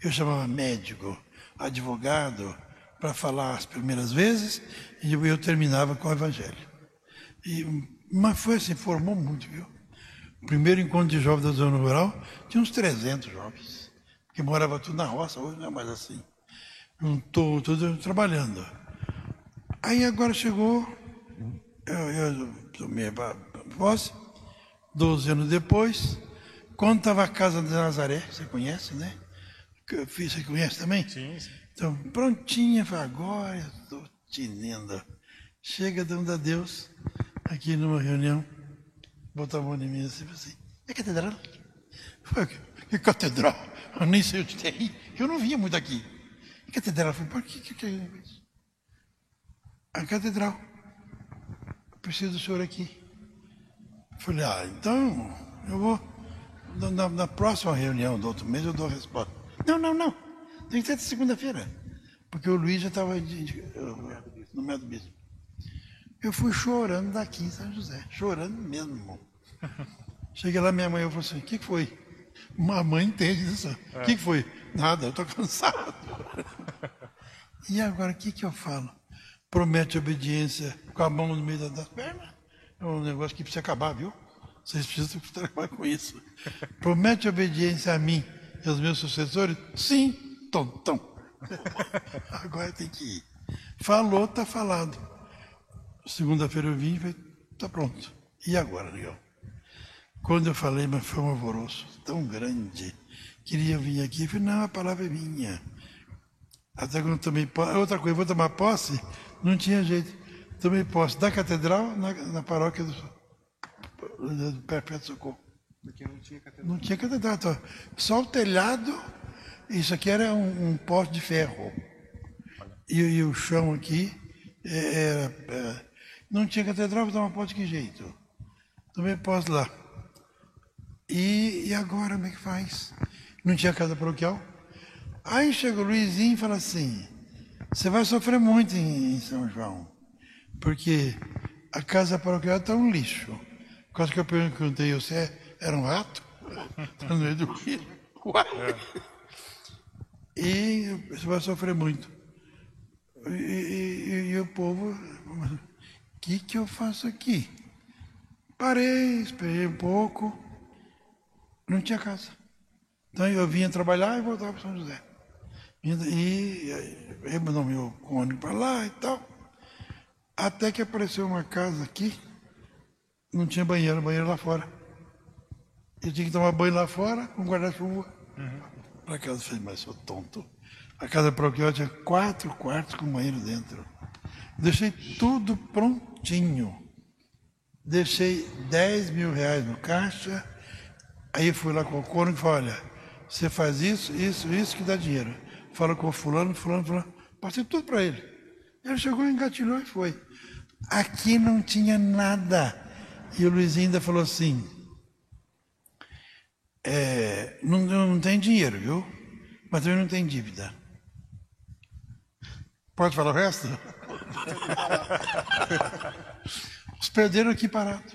Eu chamava médico, advogado, para falar as primeiras vezes, e eu terminava com o Evangelho. E, mas foi assim, formou muito, viu? O primeiro encontro de jovens da zona rural tinha uns 300 jovens, que morava tudo na roça, hoje não é mais assim. Estou tudo trabalhando. Aí agora chegou, eu, eu tomei a posse, 12 anos depois, quando estava a casa de Nazaré, você conhece, né? Você conhece também? Sim, sim. Então, prontinha, falei, agora estou tinendo. Chega dando a Deus aqui numa reunião, botar a mão em mim assim, assim, é catedral? Falei, que catedral? Eu nem sei onde tem, eu não vinha muito aqui. E catedral? Falei, por que que é isso? A catedral. Preciso do senhor aqui. Falei, ah, então eu vou. Na, na, próxima reunião do outro mês eu dou a resposta. Não, não, não. Tem que ser segunda-feira. Porque o Luiz já estava no método bispo. Eu fui chorando daqui em São José, chorando mesmo. Cheguei lá, minha mãe eu falei assim, o que, foi? Mamãe entende isso. O é. que, que foi? Nada, eu estou cansado. e agora, o que, que eu falo? Promete obediência com a mão no meio das pernas? É um negócio que precisa acabar, viu? Vocês precisam trabalhar com isso. Promete obediência a mim e aos meus sucessores? Sim, tontão. Agora tem que ir. Falou, está falado. Segunda-feira eu vim e falei, está pronto. E agora, legal? Quando eu falei, mas foi um alvoroço tão grande. Queria vir aqui, eu falei, não, a palavra é minha. Até quando eu tomei posse, outra coisa, vou tomar posse, não tinha jeito. Tomei posse da catedral na, na paróquia do, do Perpétuo Socorro. Porque não tinha catedral. Não tinha catedral. Só o telhado, isso aqui era um, um poste de ferro. E, e, o chão aqui é, era, era é, não tinha catedral, vou tomar posse de que jeito? Tomei posse lá. E, e agora como é que faz? Não tinha casa paroquial? Aí chega o Luizinho e fala assim, você vai sofrer muito em, São João, porque a casa paroquial está um lixo. Quase que eu perguntei, você era um rato? Está no meio do rio. É. E você vai sofrer muito. E, e, e o povo que, que eu faço aqui? Parei, esperei um pouco, não tinha casa. Então eu vinha trabalhar e voltava para São José. E eu mandou meu ônibus para lá e tal. Até que apareceu uma casa aqui, não tinha banheiro, banheiro lá fora. Eu tinha que tomar banho lá fora com guarda-chuva. Uhum. Para casa, eu falei, mas sou tonto. A casa paroquial tinha quatro quartos com banheiro dentro. Deixei tudo prontinho. Deixei 10 mil reais no caixa. Aí fui lá com o coro e falei, olha, você faz isso, isso, isso que dá dinheiro. Fala com o fulano, fulano, fulano. Passei tudo para ele. Ele chegou, engatilhou e foi. Aqui não tinha nada. E o Luizinho ainda falou assim, é, não, não tem dinheiro, viu? Mas também não tem dívida. Pode falar o resto? Os perderam aqui parado.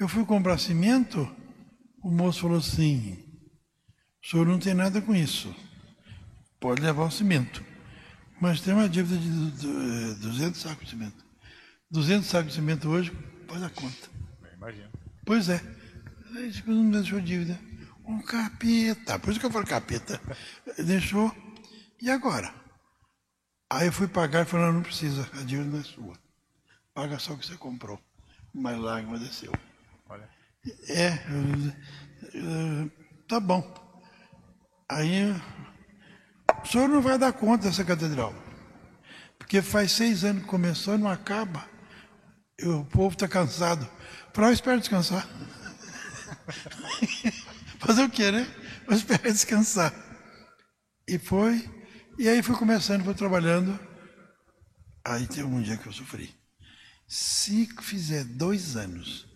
Eu fui comprar cimento, o moço falou assim: o senhor não tem nada com isso. Pode levar o cimento. Mas tem uma dívida de 200 sacos de cimento. 200 sacos de cimento hoje, faz a conta. Imagina. Pois é. Aí não deixou dívida. Um capeta. Por isso que eu falo capeta. Deixou. E agora? Aí eu fui pagar e falei, não, não precisa, a dívida não é sua. Paga só o que você comprou. Mas lágrima desceu. Olha. É, tá bom. Aí, o senhor não vai dar conta dessa catedral. Porque faz seis anos que começou e não acaba. E o povo está cansado. Falei, espero descansar. Fazer o quê, né? Mas espero descansar. E foi, e aí fui começando, fui trabalhando. Aí teve um dia que eu sofri. Se fizer dois anos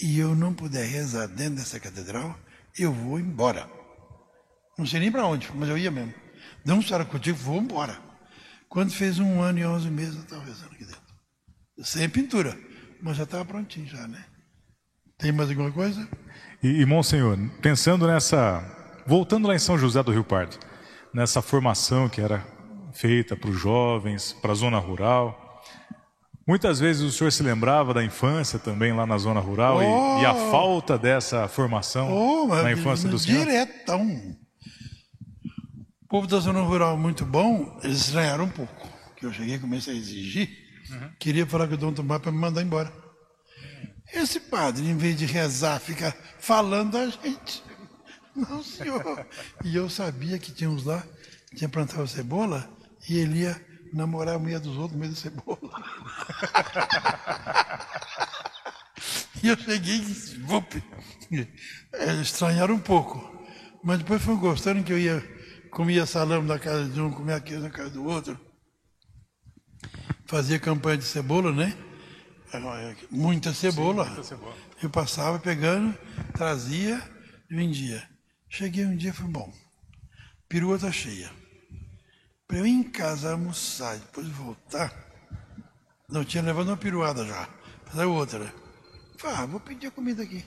e eu não puder rezar dentro dessa catedral, eu vou embora. Não sei nem para onde, mas eu ia mesmo. Não estará contigo, vou embora. Quando fez um ano e onze meses, eu estava rezando aqui dentro. Sem pintura, mas já estava prontinho já, né? Tem mais alguma coisa? E, e Monsenhor, pensando nessa. Voltando lá em São José do Rio Pardo, nessa formação que era feita para os jovens, para a zona rural. Muitas vezes o senhor se lembrava da infância também lá na zona rural oh, e, e, a oh! falta dessa formação oh, na infância do senhor? Diretão. O povo da zona rural é muito bom, eles estranharam um pouco. Que eu cheguei e comecei a exigir, uhum. queria falar com o Dom Tomás para me mandar embora. Esse padre, em vez de rezar, fica falando a gente. Não, senhor. E eu sabia que tinha uns lá, tinha plantado cebola, e ele ia namorar a mulher dos outros no meio da cebola. e eu cheguei e vup, estranharam um pouco. Mas depois foi gostando que eu ia, comia salame na casa de um, comia queijo na casa do outro. Fazia campanha de cebola, né? Muita cebola. Sim, muita cebola. Eu passava pegando, trazia e vendia. Cheguei um dia e falei, bom, perua está cheia. Para eu ir em casa almoçar e depois voltar, não tinha levado uma piruada já, fazer outra. Falei, ah, vou pedir a comida aqui.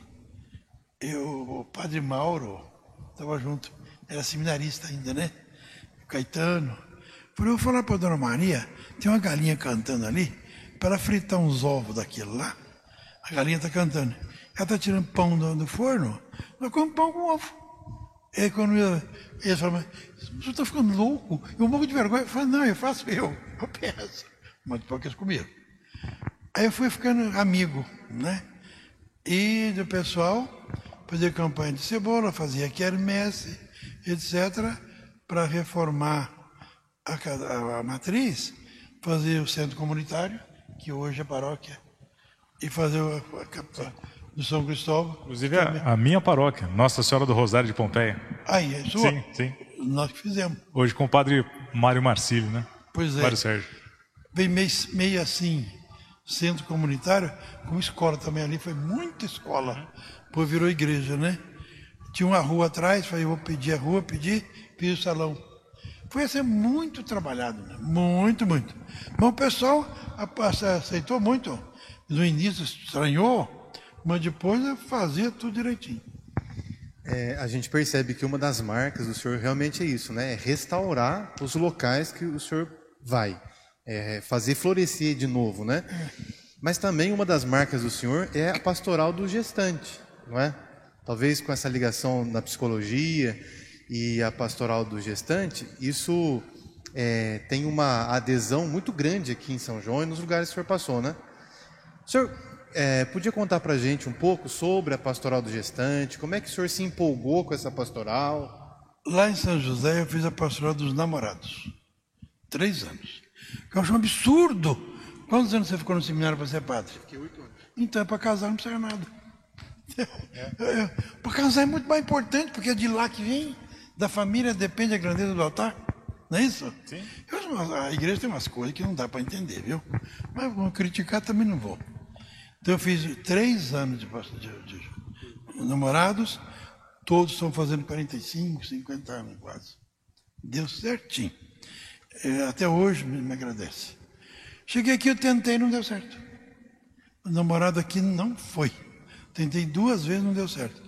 Eu, o padre Mauro, estava junto, era seminarista ainda, né? Caetano. Falei, eu falar para a dona Maria, tem uma galinha cantando ali, para fritar uns ovos daquilo lá. A galinha está cantando. Ela está tirando pão do, do forno, nós comemos pão com ovo. E quando eu, eles falam, você está ficando louco? Eu morro de vergonha. Eu falo, não, eu faço eu, eu peço. Mas depois que eles comiam. Aí eu fui ficando amigo, né? E do pessoal, fazia campanha de cebola, fazia quermesse, etc., para reformar a, a, matriz, fazer o centro comunitário, que hoje é paróquia, e fazer a, do São Cristóvão. Inclusive a, a, minha paróquia, Nossa Senhora do Rosário de Pompeia. Aí, é sua? Sim, sim. Nós que fizemos. Hoje com o padre Mário Marcílio, né? Pois é. Mário Sérgio. Veio meio, meio assim, centro comunitário, com escola também ali, foi muita escola. Depois virou igreja, né? Tinha uma rua atrás, falei, vou pedir a rua, pedi, fiz o salão. Foi assim, muito trabalhado, né? muito, muito. Mas o pessoal aceitou muito. No início estranhou, mas depois eu fazia tudo direitinho. É, a gente percebe que uma das marcas do senhor realmente é isso, né? É restaurar os locais que o senhor vai, é fazer florescer de novo, né? Mas também uma das marcas do senhor é a pastoral do gestante, não é? Talvez com essa ligação na psicologia e a pastoral do gestante, isso é, tem uma adesão muito grande aqui em São João e nos lugares que o senhor passou, né? O senhor é, podia contar para a gente um pouco sobre a pastoral do gestante? Como é que o senhor se empolgou com essa pastoral? Lá em São José eu fiz a pastoral dos namorados. Três anos. Eu acho um absurdo. Quantos anos você ficou no seminário para ser padre? Fiquei oito anos. Então, para casar não precisa nada. É. para casar é muito mais importante, porque é de lá que vem. Da família depende a grandeza do altar. Não é isso? Sim. Eu, a igreja tem umas coisas que não dá para entender, viu? Mas vou criticar também não vou. Então eu fiz três anos de, de, de namorados, todos estão fazendo 45, 50 anos quase. Deu certinho. É, até hoje me, me agradece. Cheguei aqui, eu tentei, não deu certo. O namorado aqui não foi. Tentei duas vezes, não deu certo.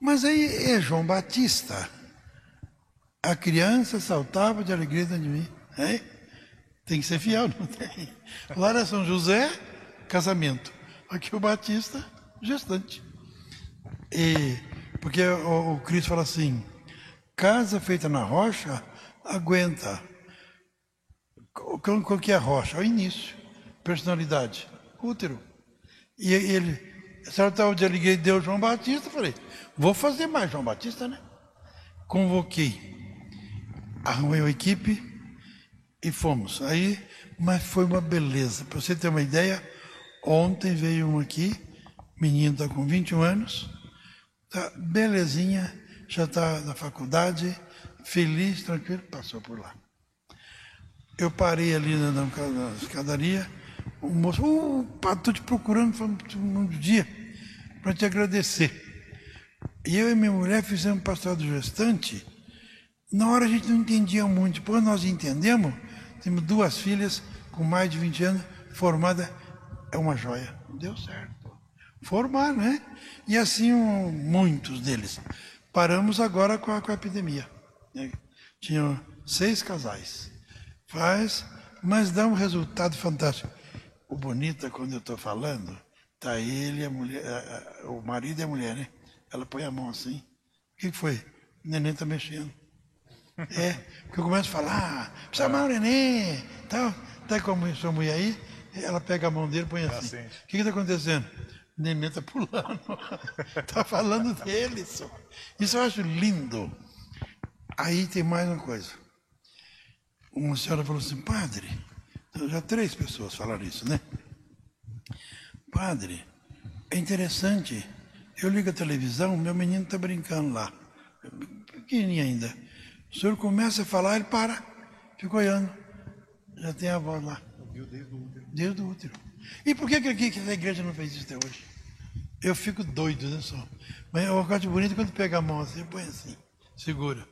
Mas aí é João Batista. A criança saltava de alegria dentro de mim. Hein? Tem que ser fiel, não tem? Lá era São José, casamento. Aqui o Batista, gestante. E, porque o, o Cristo fala assim: casa feita na rocha aguenta. O que é a rocha? É o início, personalidade, útero. E ele, certa dia eu liguei Deus João Batista, falei, vou fazer mais João Batista, né? Convoquei, arrumei uma equipe e fomos. Aí, mas foi uma beleza. Para você ter uma ideia, Ontem veio um aqui, menino está com 21 anos, tá belezinha, já está na faculdade, feliz, tranquilo, passou por lá. Eu parei ali na, na escadaria, o moço, oh, estou te procurando um dia. para te agradecer. E eu e minha mulher fizemos pastoral do gestante. Na hora a gente não entendia muito. Depois nós entendemos. Temos duas filhas com mais de 20 anos, formada. É uma joia. Deu certo. Formar, né? E assim um, muitos deles. Paramos agora com a, com a epidemia. Né? Tinham seis casais. Faz, mas dá um resultado fantástico. O bonito é quando eu estou falando, tá ele, a mulher, o marido e a mulher, né? Ela põe a mão assim. O que, foi? O neném está mexendo. É, porque eu começo a falar, ah, precisa amar o neném, tal. Até com a sua mulher aí, ela pega a mão dele e põe assim. O que está acontecendo? O neném está pulando. Está falando dele. Só. Isso eu acho lindo. Aí tem mais uma coisa. Uma senhora falou assim, padre, já três pessoas falaram isso, né? Padre, é interessante eu ligo a televisão, meu menino está brincando lá, pequenininho ainda. O senhor começa a falar, ele para, fica olhando. Já tem a voz lá. Desde o útero. E por que, que, que a igreja não fez isso até hoje? Eu fico doido, né, só. Mas eu acho bonito quando pega a mão assim, põe assim, segura.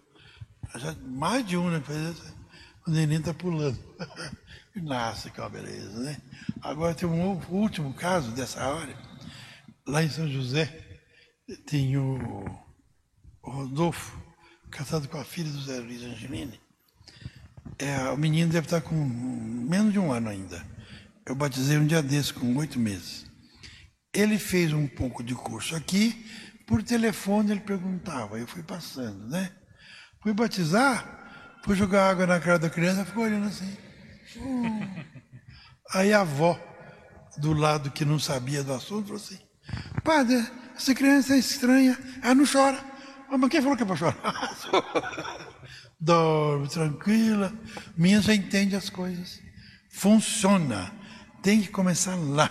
Já, mais de um, né. O neném está pulando. Nasce, que uma beleza, né? Agora tem um último caso dessa hora, lá em São José tem o, Rodolfo, casado com a filha do Zé Luiz Angelini. É, o menino deve estar com menos de um ano ainda. Eu batizei um dia desse, com oito meses. Ele fez um pouco de curso aqui, por telefone ele perguntava, eu fui passando, né? Fui batizar, fui jogar água na cara da criança, ficou olhando assim. Aí a avó, do lado que não sabia do assunto, falou assim, padre, essa criança é estranha, ela não chora. Ah, mas quem falou que é para chorar? Dorme tranquila. Minha já entende as coisas. Funciona. Tem que começar lá.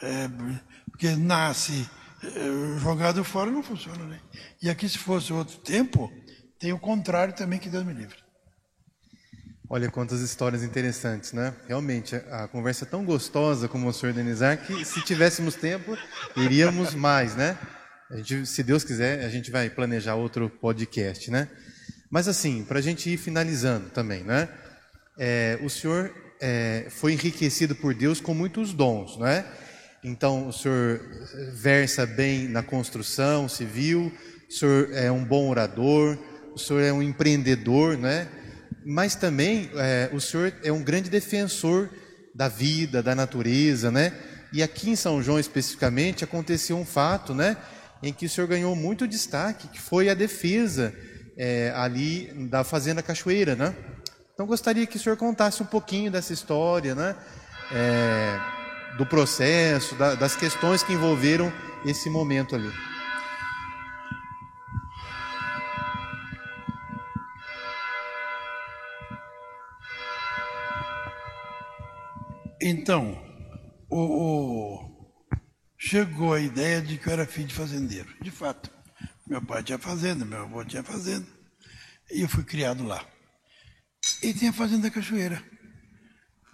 É, porque nasce é, jogado fora não funciona, né? E aqui, se fosse outro tempo, tem o contrário também que Deus me livre. Olha quantas histórias interessantes, né? Realmente, a conversa é tão gostosa como o senhor Denizar que se tivéssemos tempo, iríamos mais, né? Gente, se Deus quiser, a gente vai planejar outro podcast, né? Mas assim, para a gente ir finalizando também, né? É, o senhor é, foi enriquecido por Deus com muitos dons, né? Então, o senhor versa bem na construção civil, o senhor é um bom orador, o senhor é um empreendedor, né? Mas também é, o senhor é um grande defensor da vida, da natureza, né? E aqui em São João especificamente aconteceu um fato, né? Em que o senhor ganhou muito destaque, que foi a defesa é, ali da Fazenda Cachoeira, né? Então gostaria que o senhor contasse um pouquinho dessa história, né? É, do processo, da, das questões que envolveram esse momento ali. Então, o, o, chegou a ideia de que eu era filho de fazendeiro. De fato, meu pai tinha fazenda, meu avô tinha fazenda, e eu fui criado lá. E tem a fazenda Cachoeira.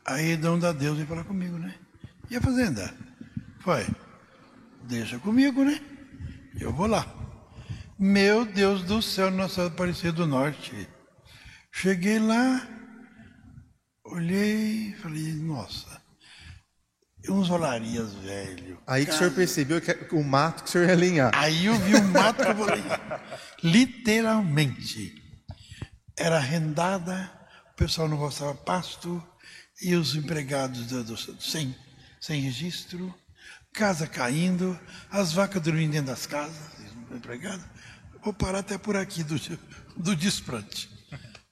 Aí Dom da Deus veio falar comigo, né? E a fazenda? Foi, deixa comigo, né? Eu vou lá. Meu Deus do céu, Nossa Aparecida do Norte. Cheguei lá, olhei e falei, nossa, uns olarias velho. Aí que o senhor percebeu que o mato que o senhor ia alinhar. Aí eu vi o mato que eu vou alinhar. Literalmente. Era arrendada, o pessoal não gostava pasto, e os empregados do, do, sem, sem registro, casa caindo, as vacas dormindo dentro das casas, empregado. Vou parar até por aqui do, do desplante.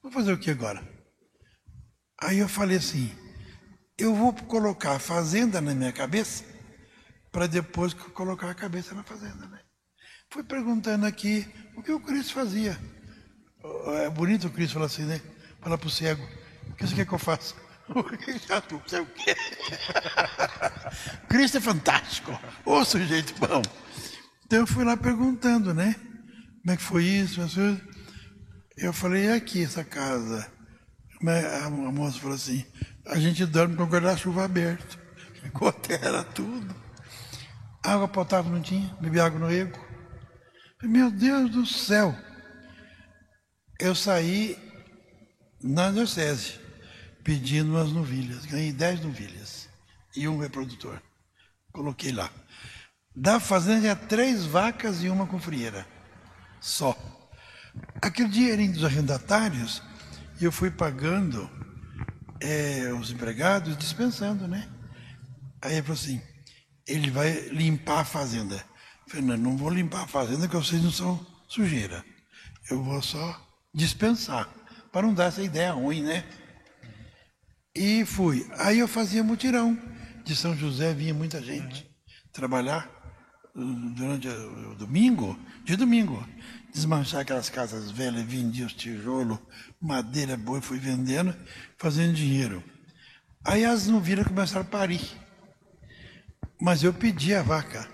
Vou fazer o que agora? Aí eu falei assim, eu vou colocar a fazenda na minha cabeça para depois colocar a cabeça na fazenda. Né? Fui perguntando aqui o que o Cristo fazia. É bonito o Cristo falar assim, né? Falar para o cego, o que você quer que eu faça? O cego quer. Cristo é fantástico. Ô sujeito bom. Então eu fui lá perguntando, né? Como é que foi isso? Eu falei, é aqui essa casa. A moça falou assim, a gente dorme com o guarda-chuva aberto. Ficou terra tudo. Água potável não tinha, bebi água no ego. Meu Deus do céu! Eu saí na diocese pedindo umas novilhas. Ganhei 10 novilhas e um reprodutor. Coloquei lá. Da fazenda tinha três vacas e uma com frieira. Só. Aquele dinheirinho dos arrendatários, eu fui pagando é, os empregados, dispensando, né? Aí ele falou assim, ele vai limpar a fazenda. Falei, não, vou limpar a fazenda, porque vocês não são sujeira. Eu vou só dispensar, para não dar essa ideia ruim, né? E fui. Aí eu fazia mutirão. De São José vinha muita gente trabalhar uh, durante o domingo, de domingo. Desmanchar aquelas casas velhas, vendia os tijolos, madeira boa, fui vendendo, fazendo dinheiro. Aí as novilhas começaram a parir. Mas eu pedi a vaca,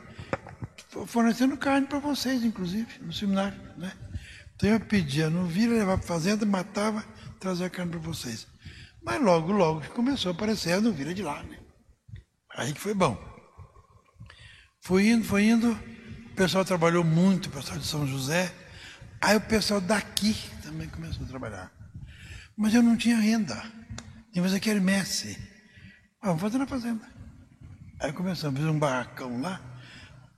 fornecendo carne para vocês, inclusive, no seminário. Né? Então eu pedia a novilha, levava para a fazenda, matava, trazia carne para vocês. Mas logo, logo começou a aparecer a novilha de lá. Né? Aí que foi bom. Fui indo, foi indo. O pessoal trabalhou muito, o pessoal de São José. Aí o pessoal daqui também começou a trabalhar. Mas eu não tinha renda. Tinha que fazer quermesse. Ah, vamos fazer na fazenda. Aí começamos, fiz um barracão lá,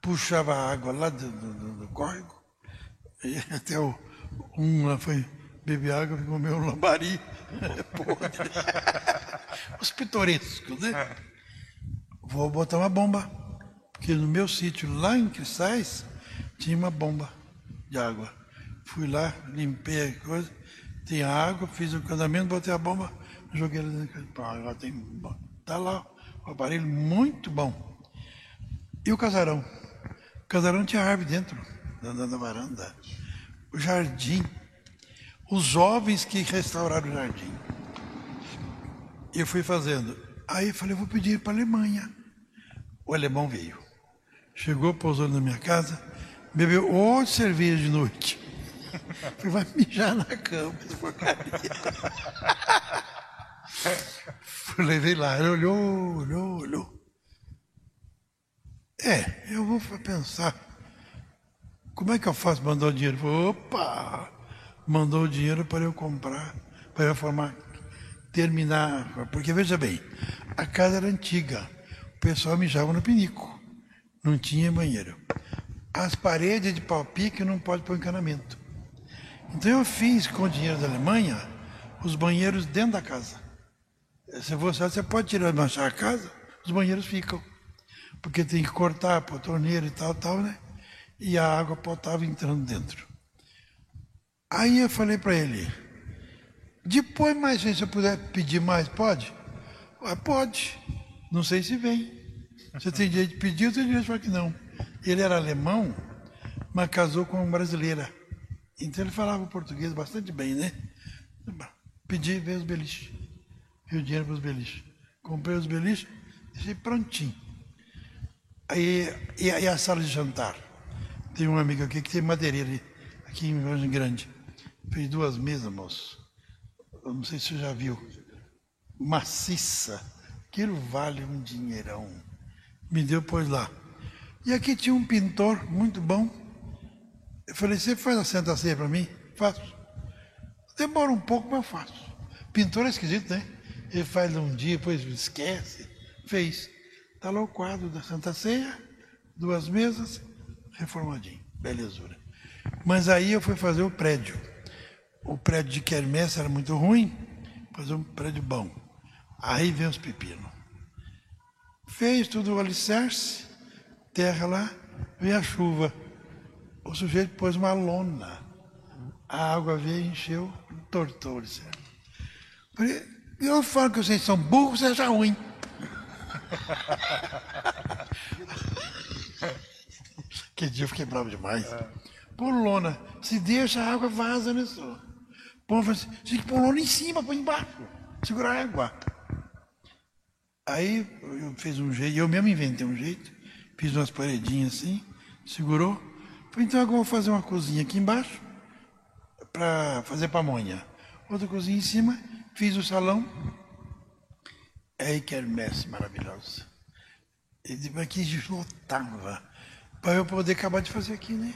puxava a água lá do, do, do córrego. E até o, um lá foi beber água e comeu um lambari. Os pitorescos, né? Vou botar uma bomba. Porque no meu sítio, lá em Cristais, tinha uma bomba de água. Fui lá, limpei a coisa, tinha água, fiz o casamento, botei a bomba, joguei ela dentro. Agora tem. Tá lá, um aparelho muito bom. E o casarão? O casarão tinha árvore dentro, na, na varanda. O jardim. Os jovens que restauraram o jardim. Eu fui fazendo. Aí eu falei, vou pedir para a Alemanha. O alemão veio. Chegou, pousou na minha casa, bebeu outra cerveja de noite. Falei, vai mijar na cama, porcaria. Levei lá, ele olhou, olhou, olhou. É, eu vou pensar. Como é que eu faço mandar o dinheiro? Falei, opa! Mandou o dinheiro para eu comprar, para eu formar, terminar. Porque veja bem, a casa era antiga. O pessoal mijava no pinico. Não tinha banheiro. As paredes de pau-pique não pode pôr encanamento. Então eu fiz com o dinheiro da Alemanha os banheiros dentro da casa. Se você, você pode tirar e manchar a casa, os banheiros ficam. Porque tem que cortar para torneira e tal, tal, né? E a água potável entrando dentro. Aí eu falei para ele, depois mais, se eu puder pedir mais, pode? Ah, pode. Não sei se vem. Você tem direito de pedir, eu tenho direito de falar que não. Ele era alemão, mas casou com uma brasileira. Então ele falava português bastante bem, né? Pedi, veio os beliches. Veio o dinheiro para os beliches. Comprei os beliches, deixei prontinho. Aí, e, a sala de jantar? Tem um amigo aqui que tem madeireira aqui em Vargem Grande. Fez duas mesas, moço. Eu não sei se você já viu. Maciça. Aquilo vale um dinheirão. Me deu, pois lá. E aqui tinha um pintor muito bom. Eu falei, você faz a Santa Ceia para mim? Faço. Demora um pouco, mas faço. Pintor é esquisito, né? Ele faz um dia, depois esquece. Fez. Está lá o quadro da Santa Ceia, duas mesas, reformadinho. Belezura. Mas aí eu fui fazer o prédio. O prédio de quermesse era muito ruim, fazer um prédio bom. Aí vem os pepinos. Fez tudo o alicerce, terra lá, veio a chuva. O sujeito pôs uma lona. A água veio e encheu, tortou o alicerce. Falei, eu falo que vocês são burros, é já ruim. que dia eu fiquei bravo demais. Pô, lona, se deixa a água vaza nisso. Pô, assim, tem que pôr lona em cima, põe embaixo. Segurar a água. Aí eu fiz um jeito, eu mesmo inventei um jeito, fiz umas paredinhas assim, segurou. Então agora vou fazer uma cozinha aqui embaixo para fazer pamonha. Outra cozinha em cima, fiz o salão. Aí quermesse maravilhosa. Ele aqui lotava. Para eu poder acabar de fazer aqui, né?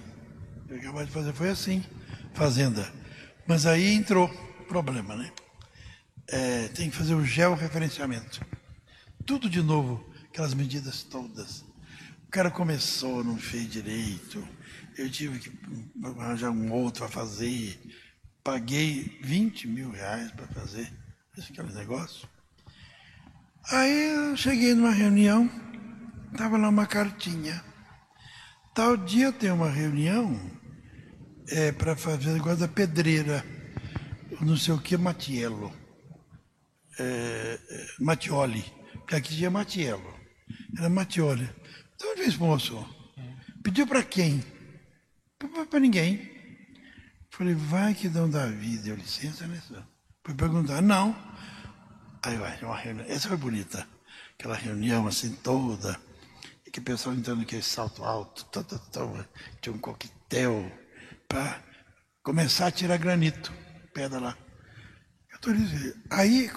Eu acabar de fazer foi assim, fazenda. Mas aí entrou problema, né? É, tem que fazer o georreferenciamento. Tudo de novo, aquelas medidas todas. O cara começou, não fez direito. Eu tive que arranjar um outro a fazer. Paguei 20 mil reais para fazer esse negócio. Aí eu cheguei numa reunião, estava lá uma cartinha. Tal dia tem uma reunião é, para fazer o negócio da pedreira, não sei o que, Matiello. É, é, Matioli, porque aqui tinha Matiello. Era Matioli. Então eu disse, moço, pediu para quem? Para ninguém. Falei, vai que Dom Davi deu licença, né? Foi perguntar, não. Aí vai, uma reunião. Essa foi bonita. Aquela reunião assim toda. E que o pessoal entrando naquele salto alto, tó, tó, tó, tinha um coquetel para começar a tirar granito, pedra lá. Eu tô dizendo, aí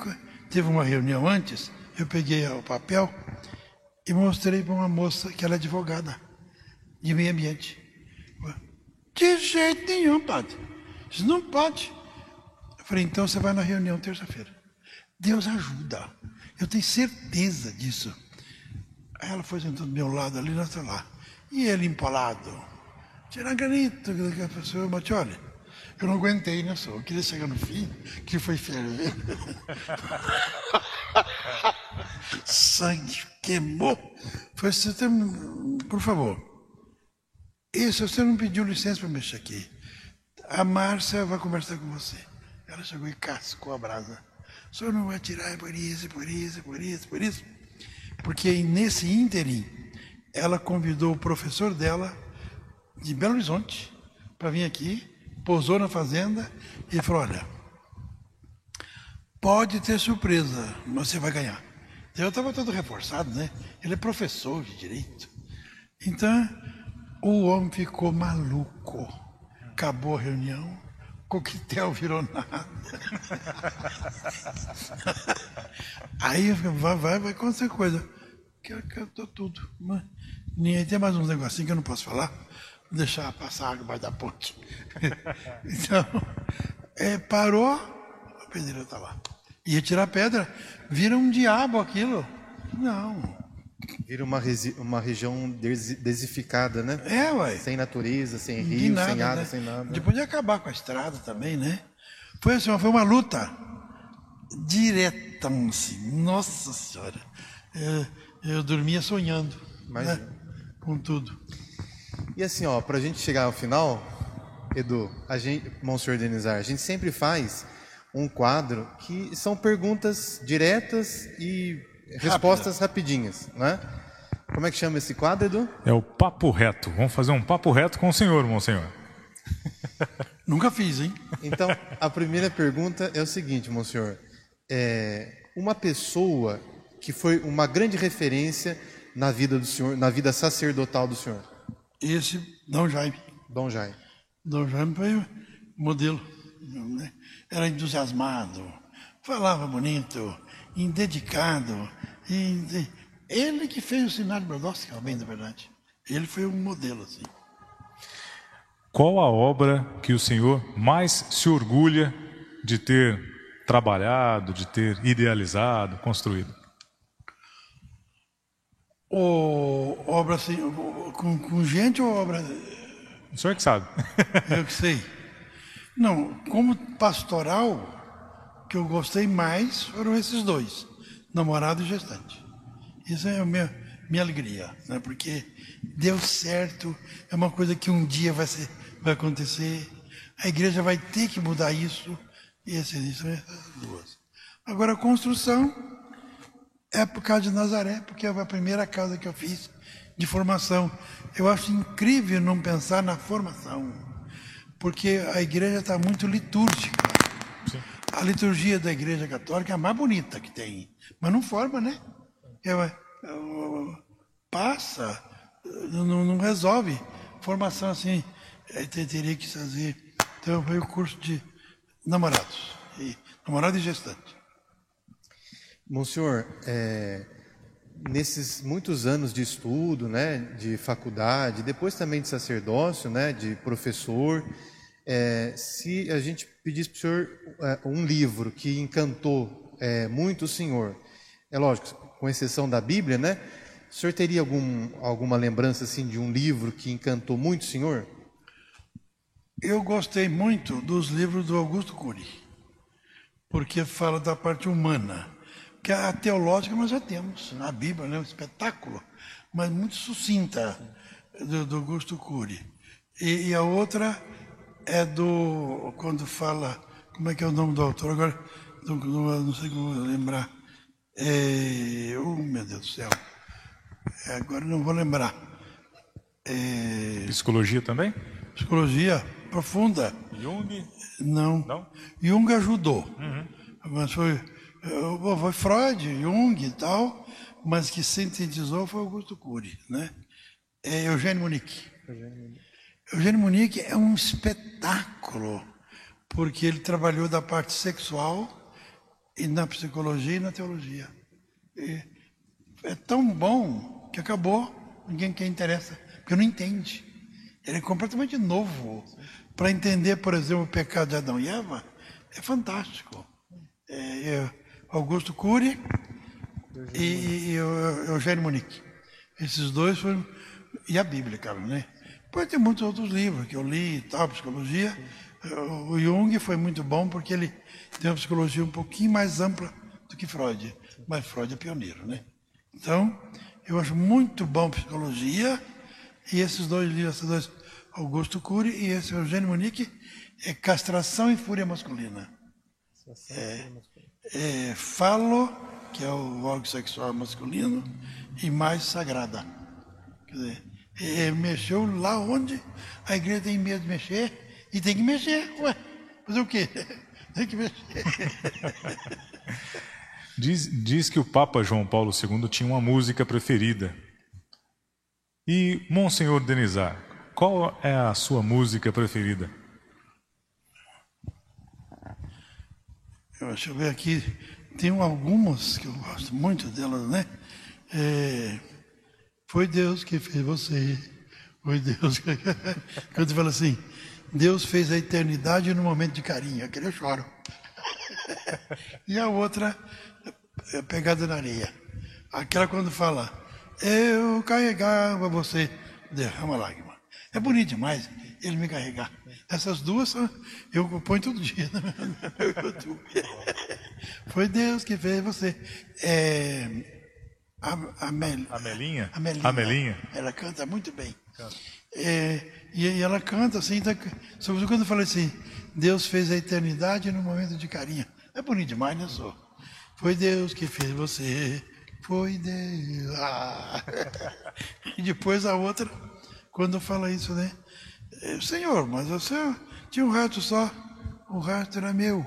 teve uma reunião antes, eu peguei o papel e mostrei para uma moça que ela é advogada de meio ambiente. De jeito nenhum, padre. Isso não pode. Eu falei, então você vai na reunião terça-feira. Deus ajuda. Eu tenho certeza disso. Aí ela foi sentando do meu lado ali, nós lá. E ele empolado. Tirar granito, a pessoa, olha, eu não aguentei, né, só? Eu queria chegar no fim, que foi ferver. Sangue queimou. Foi, por favor. Isso, você não pediu licença para mexer aqui. A Márcia vai conversar com você. Ela chegou e cascou a brasa. O senhor não vai tirar por isso, por isso, por isso, por isso. Porque nesse ínterim, ela convidou o professor dela, de Belo Horizonte, para vir aqui, pousou na fazenda e falou: Olha, pode ter surpresa, mas você vai ganhar. Eu estava todo reforçado, né? Ele é professor de direito. Então, o homem ficou maluco. Acabou a reunião, coquetel virou nada. Aí vai, vai, vai acontecer coisa. Que cantou tudo. Mas, tem mais uns negocinhos que eu não posso falar. Vou deixar passar água abaixo da ponte. então, é, parou, a pedreira está lá. Ia tirar pedra, vira um diabo aquilo. Não. Vira uma, uma região desificada, né? É, ué. Sem natureza, sem rio, nada, sem água, né? sem nada. Depois de acabar com a estrada também, né? Foi assim, foi uma luta diretão, assim. Nossa Senhora. Eu, eu dormia sonhando. Mas... Né? Com tudo. E assim, ó, pra gente chegar ao final, Edu, a gente, Monsenhor Denizar, a gente sempre faz um quadro que são perguntas diretas e respostas rapidinhas, né? Como é que chama esse quadro, Edu? É o papo reto. Vamos fazer um papo reto com o senhor, monsenhor. Nunca fiz, hein? Então, a primeira pergunta é o seguinte, monsenhor. É, uma pessoa que foi uma grande referência na vida do senhor, na vida sacerdotal do senhor. Esse, Dom Jaime. Dom Jaime. Dom Jaime foi modelo. Né? Era entusiasmado, falava bonito, dedicado. Ele que fez o cenário Brodowski, ao bem da verdade. Ele foi um modelo, assim. Qual a obra que o senhor mais se orgulha de ter trabalhado, de ter idealizado, construído? Obra assim, com, com gente ou obra. O senhor que sabe. Eu que sei. Não, como pastoral, que eu gostei mais foram esses dois, namorado e gestante. Isso é a minha, minha alegria, né? porque deu certo, é uma coisa que um dia vai, ser, vai acontecer, a igreja vai ter que mudar isso, e essas são essas duas. Agora, a construção é por causa de Nazaré, porque é a primeira casa que eu fiz de formação. Eu acho incrível não pensar na formação, porque a igreja está muito litúrgica. A liturgia da Igreja Católica é a mais bonita que tem, mas não forma, né? É, é, passa, não, não, resolve. Formação assim, é, teria que fazer. Então foi o curso de namorados, e, namorado e gestante. Monsenhor, é, nesses muitos anos de estudo, né, de faculdade, depois também de sacerdócio, né, de professor, é, se a gente pedisse para o senhor é, um livro que encantou é, muito o senhor, é lógico, com exceção da Bíblia, né? O senhor teria algum, alguma lembrança assim de um livro que encantou muito o senhor? Eu gostei muito dos livros do Augusto Cury, porque fala da parte humana. Que a teológica nós já temos, na Bíblia, né, um espetáculo, mas muito sucinta, do, do Augusto Cury. E, e, a outra é do, quando fala, como é que é o nome do autor agora? Do, do, não sei como lembrar. É, oh, meu Deus do céu. É, agora não vou lembrar. É, Psicologia também? Psicologia profunda. Jung? Não. Não? Jung ajudou. Uhum. Mas foi, foi Freud, Jung e tal, mas que sintetizou foi Augusto Cury, né? É Eugênio Munique. Eugênio Munique é um espetáculo, porque ele trabalhou da parte sexual e na psicologia e na teologia. E é tão bom que acabou, ninguém quer interessa, porque não entende. Ele é completamente novo. Para entender, por exemplo, o pecado de Adão e Eva, é fantástico. É, é Augusto Cury e, e, e Eugênio Monique. Esses dois foram. E a Bíblia, cara, né? Depois tem muitos outros livros que eu li e tal, psicologia. O Jung foi muito bom porque ele tem uma psicologia um pouquinho mais ampla do que Freud. Mas Freud é pioneiro, né? Então, eu acho muito bom psicologia e esses dois livros, esses dois, Augusto Cury e esse Eugênio Monique, é Castração e Fúria Masculina. É, é, falo, que é o órgão sexual masculino, e mais sagrada. Quer dizer, é, mexeu lá onde a igreja tem medo de mexer, e tem que mexer, ué, fazer o quê? Tem que mexer. Diz, diz que o Papa João Paulo II tinha uma música preferida. E, Monsenhor Denizar, qual é a sua música preferida? Deixa eu ver aqui, tem algumas que eu gosto muito delas, né? É, foi Deus que fez você, foi Deus. Quando fala assim, Deus fez a eternidade no momento de carinho, aquele eu choro. e a outra, é pegada na areia. Aquela quando fala, eu carregava você, derrama lágrima. É bonito demais ele me carregar. Essas duas eu ponho todo dia no meu YouTube. Foi Deus que fez você. É, a, a, Mel, a Melinha? A Melinha. A Melinha. Ela canta muito bem. Canta. É, e, e, ela canta assim, tá, sobretudo quando fala assim, Deus fez a eternidade no momento de carinho. É bonito demais, né, só? Foi Deus que fez você, foi Deus. Ah. e depois a outra, quando fala isso, né? É, Senhor, mas você tinha um resto só, o resto era meu.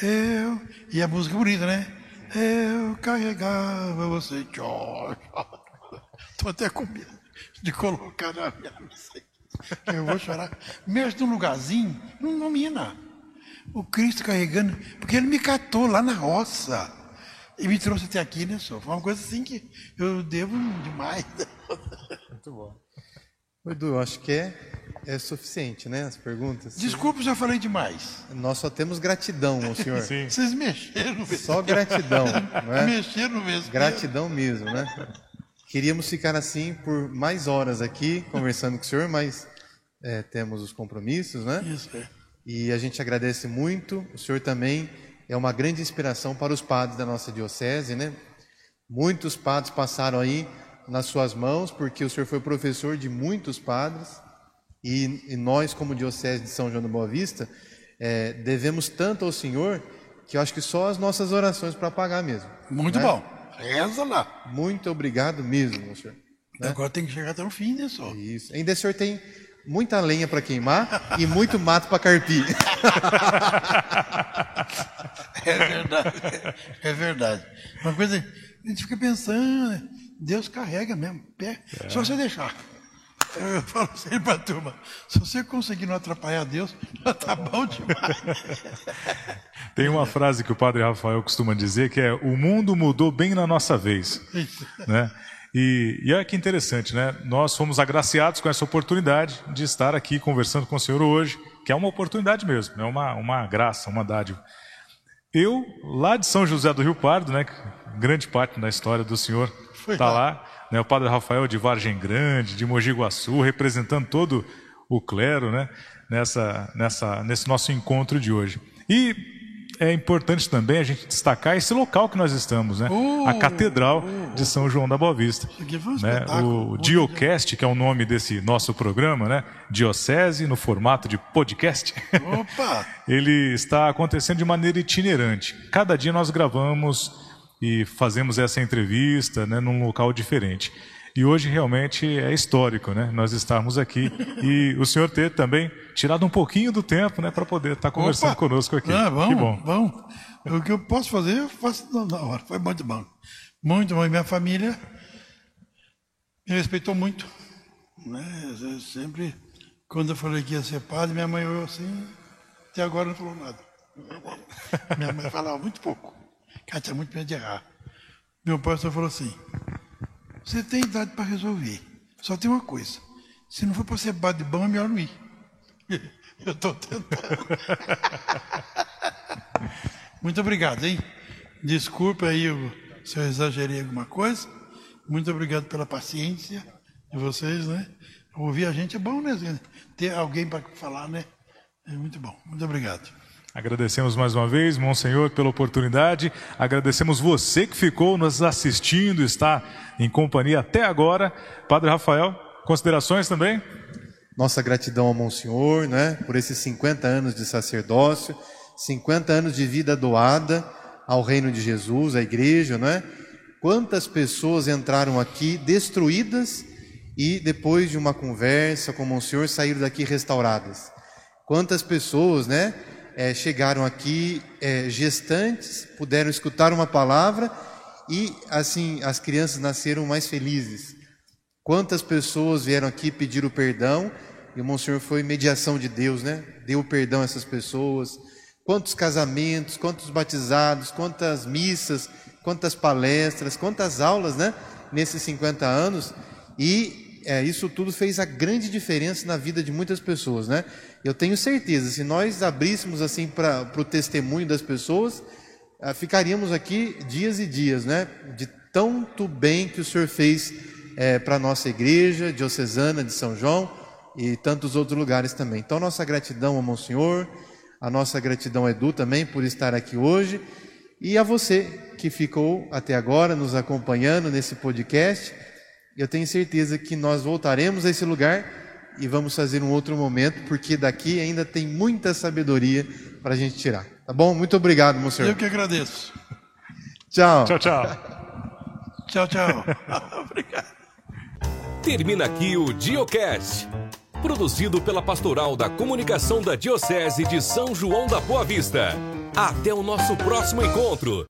Eu, e a música é bonita, né? Eu carregava você. Estou até com medo de colocar na minha Eu vou chorar. Mesmo num lugarzinho, não domina o Cristo carregando, porque ele me catou lá na roça e me trouxe até aqui, né, senhor? Foi uma coisa assim que eu devo demais. Muito bom. Edu, acho que é, é suficiente, né, as perguntas? Desculpe, já falei demais. Nós só temos gratidão ao senhor. Sim. Vocês mexeram mesmo. Só gratidão, não é? Mexeram mesmo. Gratidão mesmo, né? Queríamos ficar assim por mais horas aqui, conversando com o senhor, mas é, temos os compromissos, né? Isso, é. E a gente agradece muito. O senhor também é uma grande inspiração para os padres da nossa diocese, né? Muitos padres passaram aí nas suas mãos, porque o senhor foi professor de muitos padres. E, e nós, como diocese de São João da Boa Vista, é, devemos tanto ao senhor que eu acho que só as nossas orações para pagar mesmo. Muito né? bom. Reza lá. Muito obrigado mesmo, senhor. Né? Agora tem que chegar até o fim, né, só? Isso. Ainda o senhor tem muita lenha para queimar e muito mato para carpir. É verdade. É verdade. Uma coisa, a gente fica pensando, Deus carrega mesmo, pé, é. só você deixar. Eu falo sempre para a turma, se você conseguir não atrapalhar Deus, já tá bom demais. Tem uma frase que o padre Rafael costuma dizer que é o mundo mudou bem na nossa vez. Isso. Né? E, e olha que interessante, né? Nós fomos agraciados com essa oportunidade de estar aqui conversando com o senhor hoje, que é uma oportunidade mesmo, é uma, uma graça, uma dádiva. Eu, lá de São José do Rio Pardo, né? Grande parte da história do senhor está lá. lá. Né, o padre Rafael de Vargem Grande, de Mogi Guaçu, representando todo o clero, né? Nessa, nessa, nesse nosso encontro de hoje. E é importante também a gente destacar esse local que nós estamos, né? Oh, a Catedral de São João da Boa Vista. Um né? O Muito Diocast, que é o nome desse nosso programa, né? Diocese, no formato de podcast. Opa! Ele está acontecendo de maneira itinerante. Cada dia nós gravamos e fazemos essa entrevista né, num local diferente. E hoje realmente é histórico, né? Nós estarmos aqui e o senhor ter também tirado um pouquinho do tempo, né, para poder estar conversando Opa! conosco aqui. Ah, vamos, que bom. vamos. O que eu posso fazer, eu faço na- na hora. Foi muito bom. Muito bom. E minha família me respeitou muito. Né? Eu sempre, quando eu falei que ia ser padre, minha mãe olhou assim, até agora não falou nada. Minha mãe falava muito pouco. Ela tinha muito medo de errar. Meu pai só falou assim, você tem idade para resolver. Só tem uma coisa. Se não for para ser padre bom, é melhor não ir. Eu estou tentando. Muito obrigado, hein? Desculpa aí se eu exagerei alguma coisa. Muito obrigado pela paciência de vocês, né? Ouvir a gente é bom, né? Ter alguém para falar, né? É muito bom. Muito obrigado. Agradecemos mais uma vez, Monsenhor, pela oportunidade. Agradecemos você que ficou nos assistindo, está em companhia até agora. Padre Rafael, considerações também? Nossa gratidão ao Monsenhor, né, por esses 50 anos de sacerdócio, 50 anos de vida doada ao reino de Jesus, à igreja, né? Quantas pessoas entraram aqui destruídas e depois de uma conversa com o Monsenhor saíram daqui restauradas? Quantas pessoas, né, eh, chegaram aqui eh, gestantes, puderam escutar uma palavra e assim as crianças nasceram mais felizes? Quantas pessoas vieram aqui pedir o perdão e o Monsenhor foi mediação de Deus, né? Deu perdão a essas pessoas. Quantos casamentos, quantos batizados, quantas missas, quantas palestras, quantas aulas, né? Nesses 50 anos. E é, isso tudo fez a grande diferença na vida de muitas pessoas, né? Eu tenho certeza, se nós abríssemos assim para o testemunho das pessoas, ah, ficaríamos aqui dias e dias, né? De tanto bem que o Senhor fez para a nossa igreja diocesana de São João e tantos outros lugares também. Então, nossa gratidão ao Monsenhor, a nossa gratidão a Edu também por estar aqui hoje e a você que ficou até agora nos acompanhando nesse podcast. Eu tenho certeza que nós voltaremos a esse lugar e vamos fazer um outro momento, porque daqui ainda tem muita sabedoria para a gente tirar. Tá bom? Muito obrigado, Monsenhor. Eu que agradeço. Tchau. Tchau, tchau. Tchau, tchau. Obrigado. Termina aqui o Diocast. Produzido pela Pastoral da Comunicação da Diocese de São João da Boa Vista. Até o nosso próximo encontro.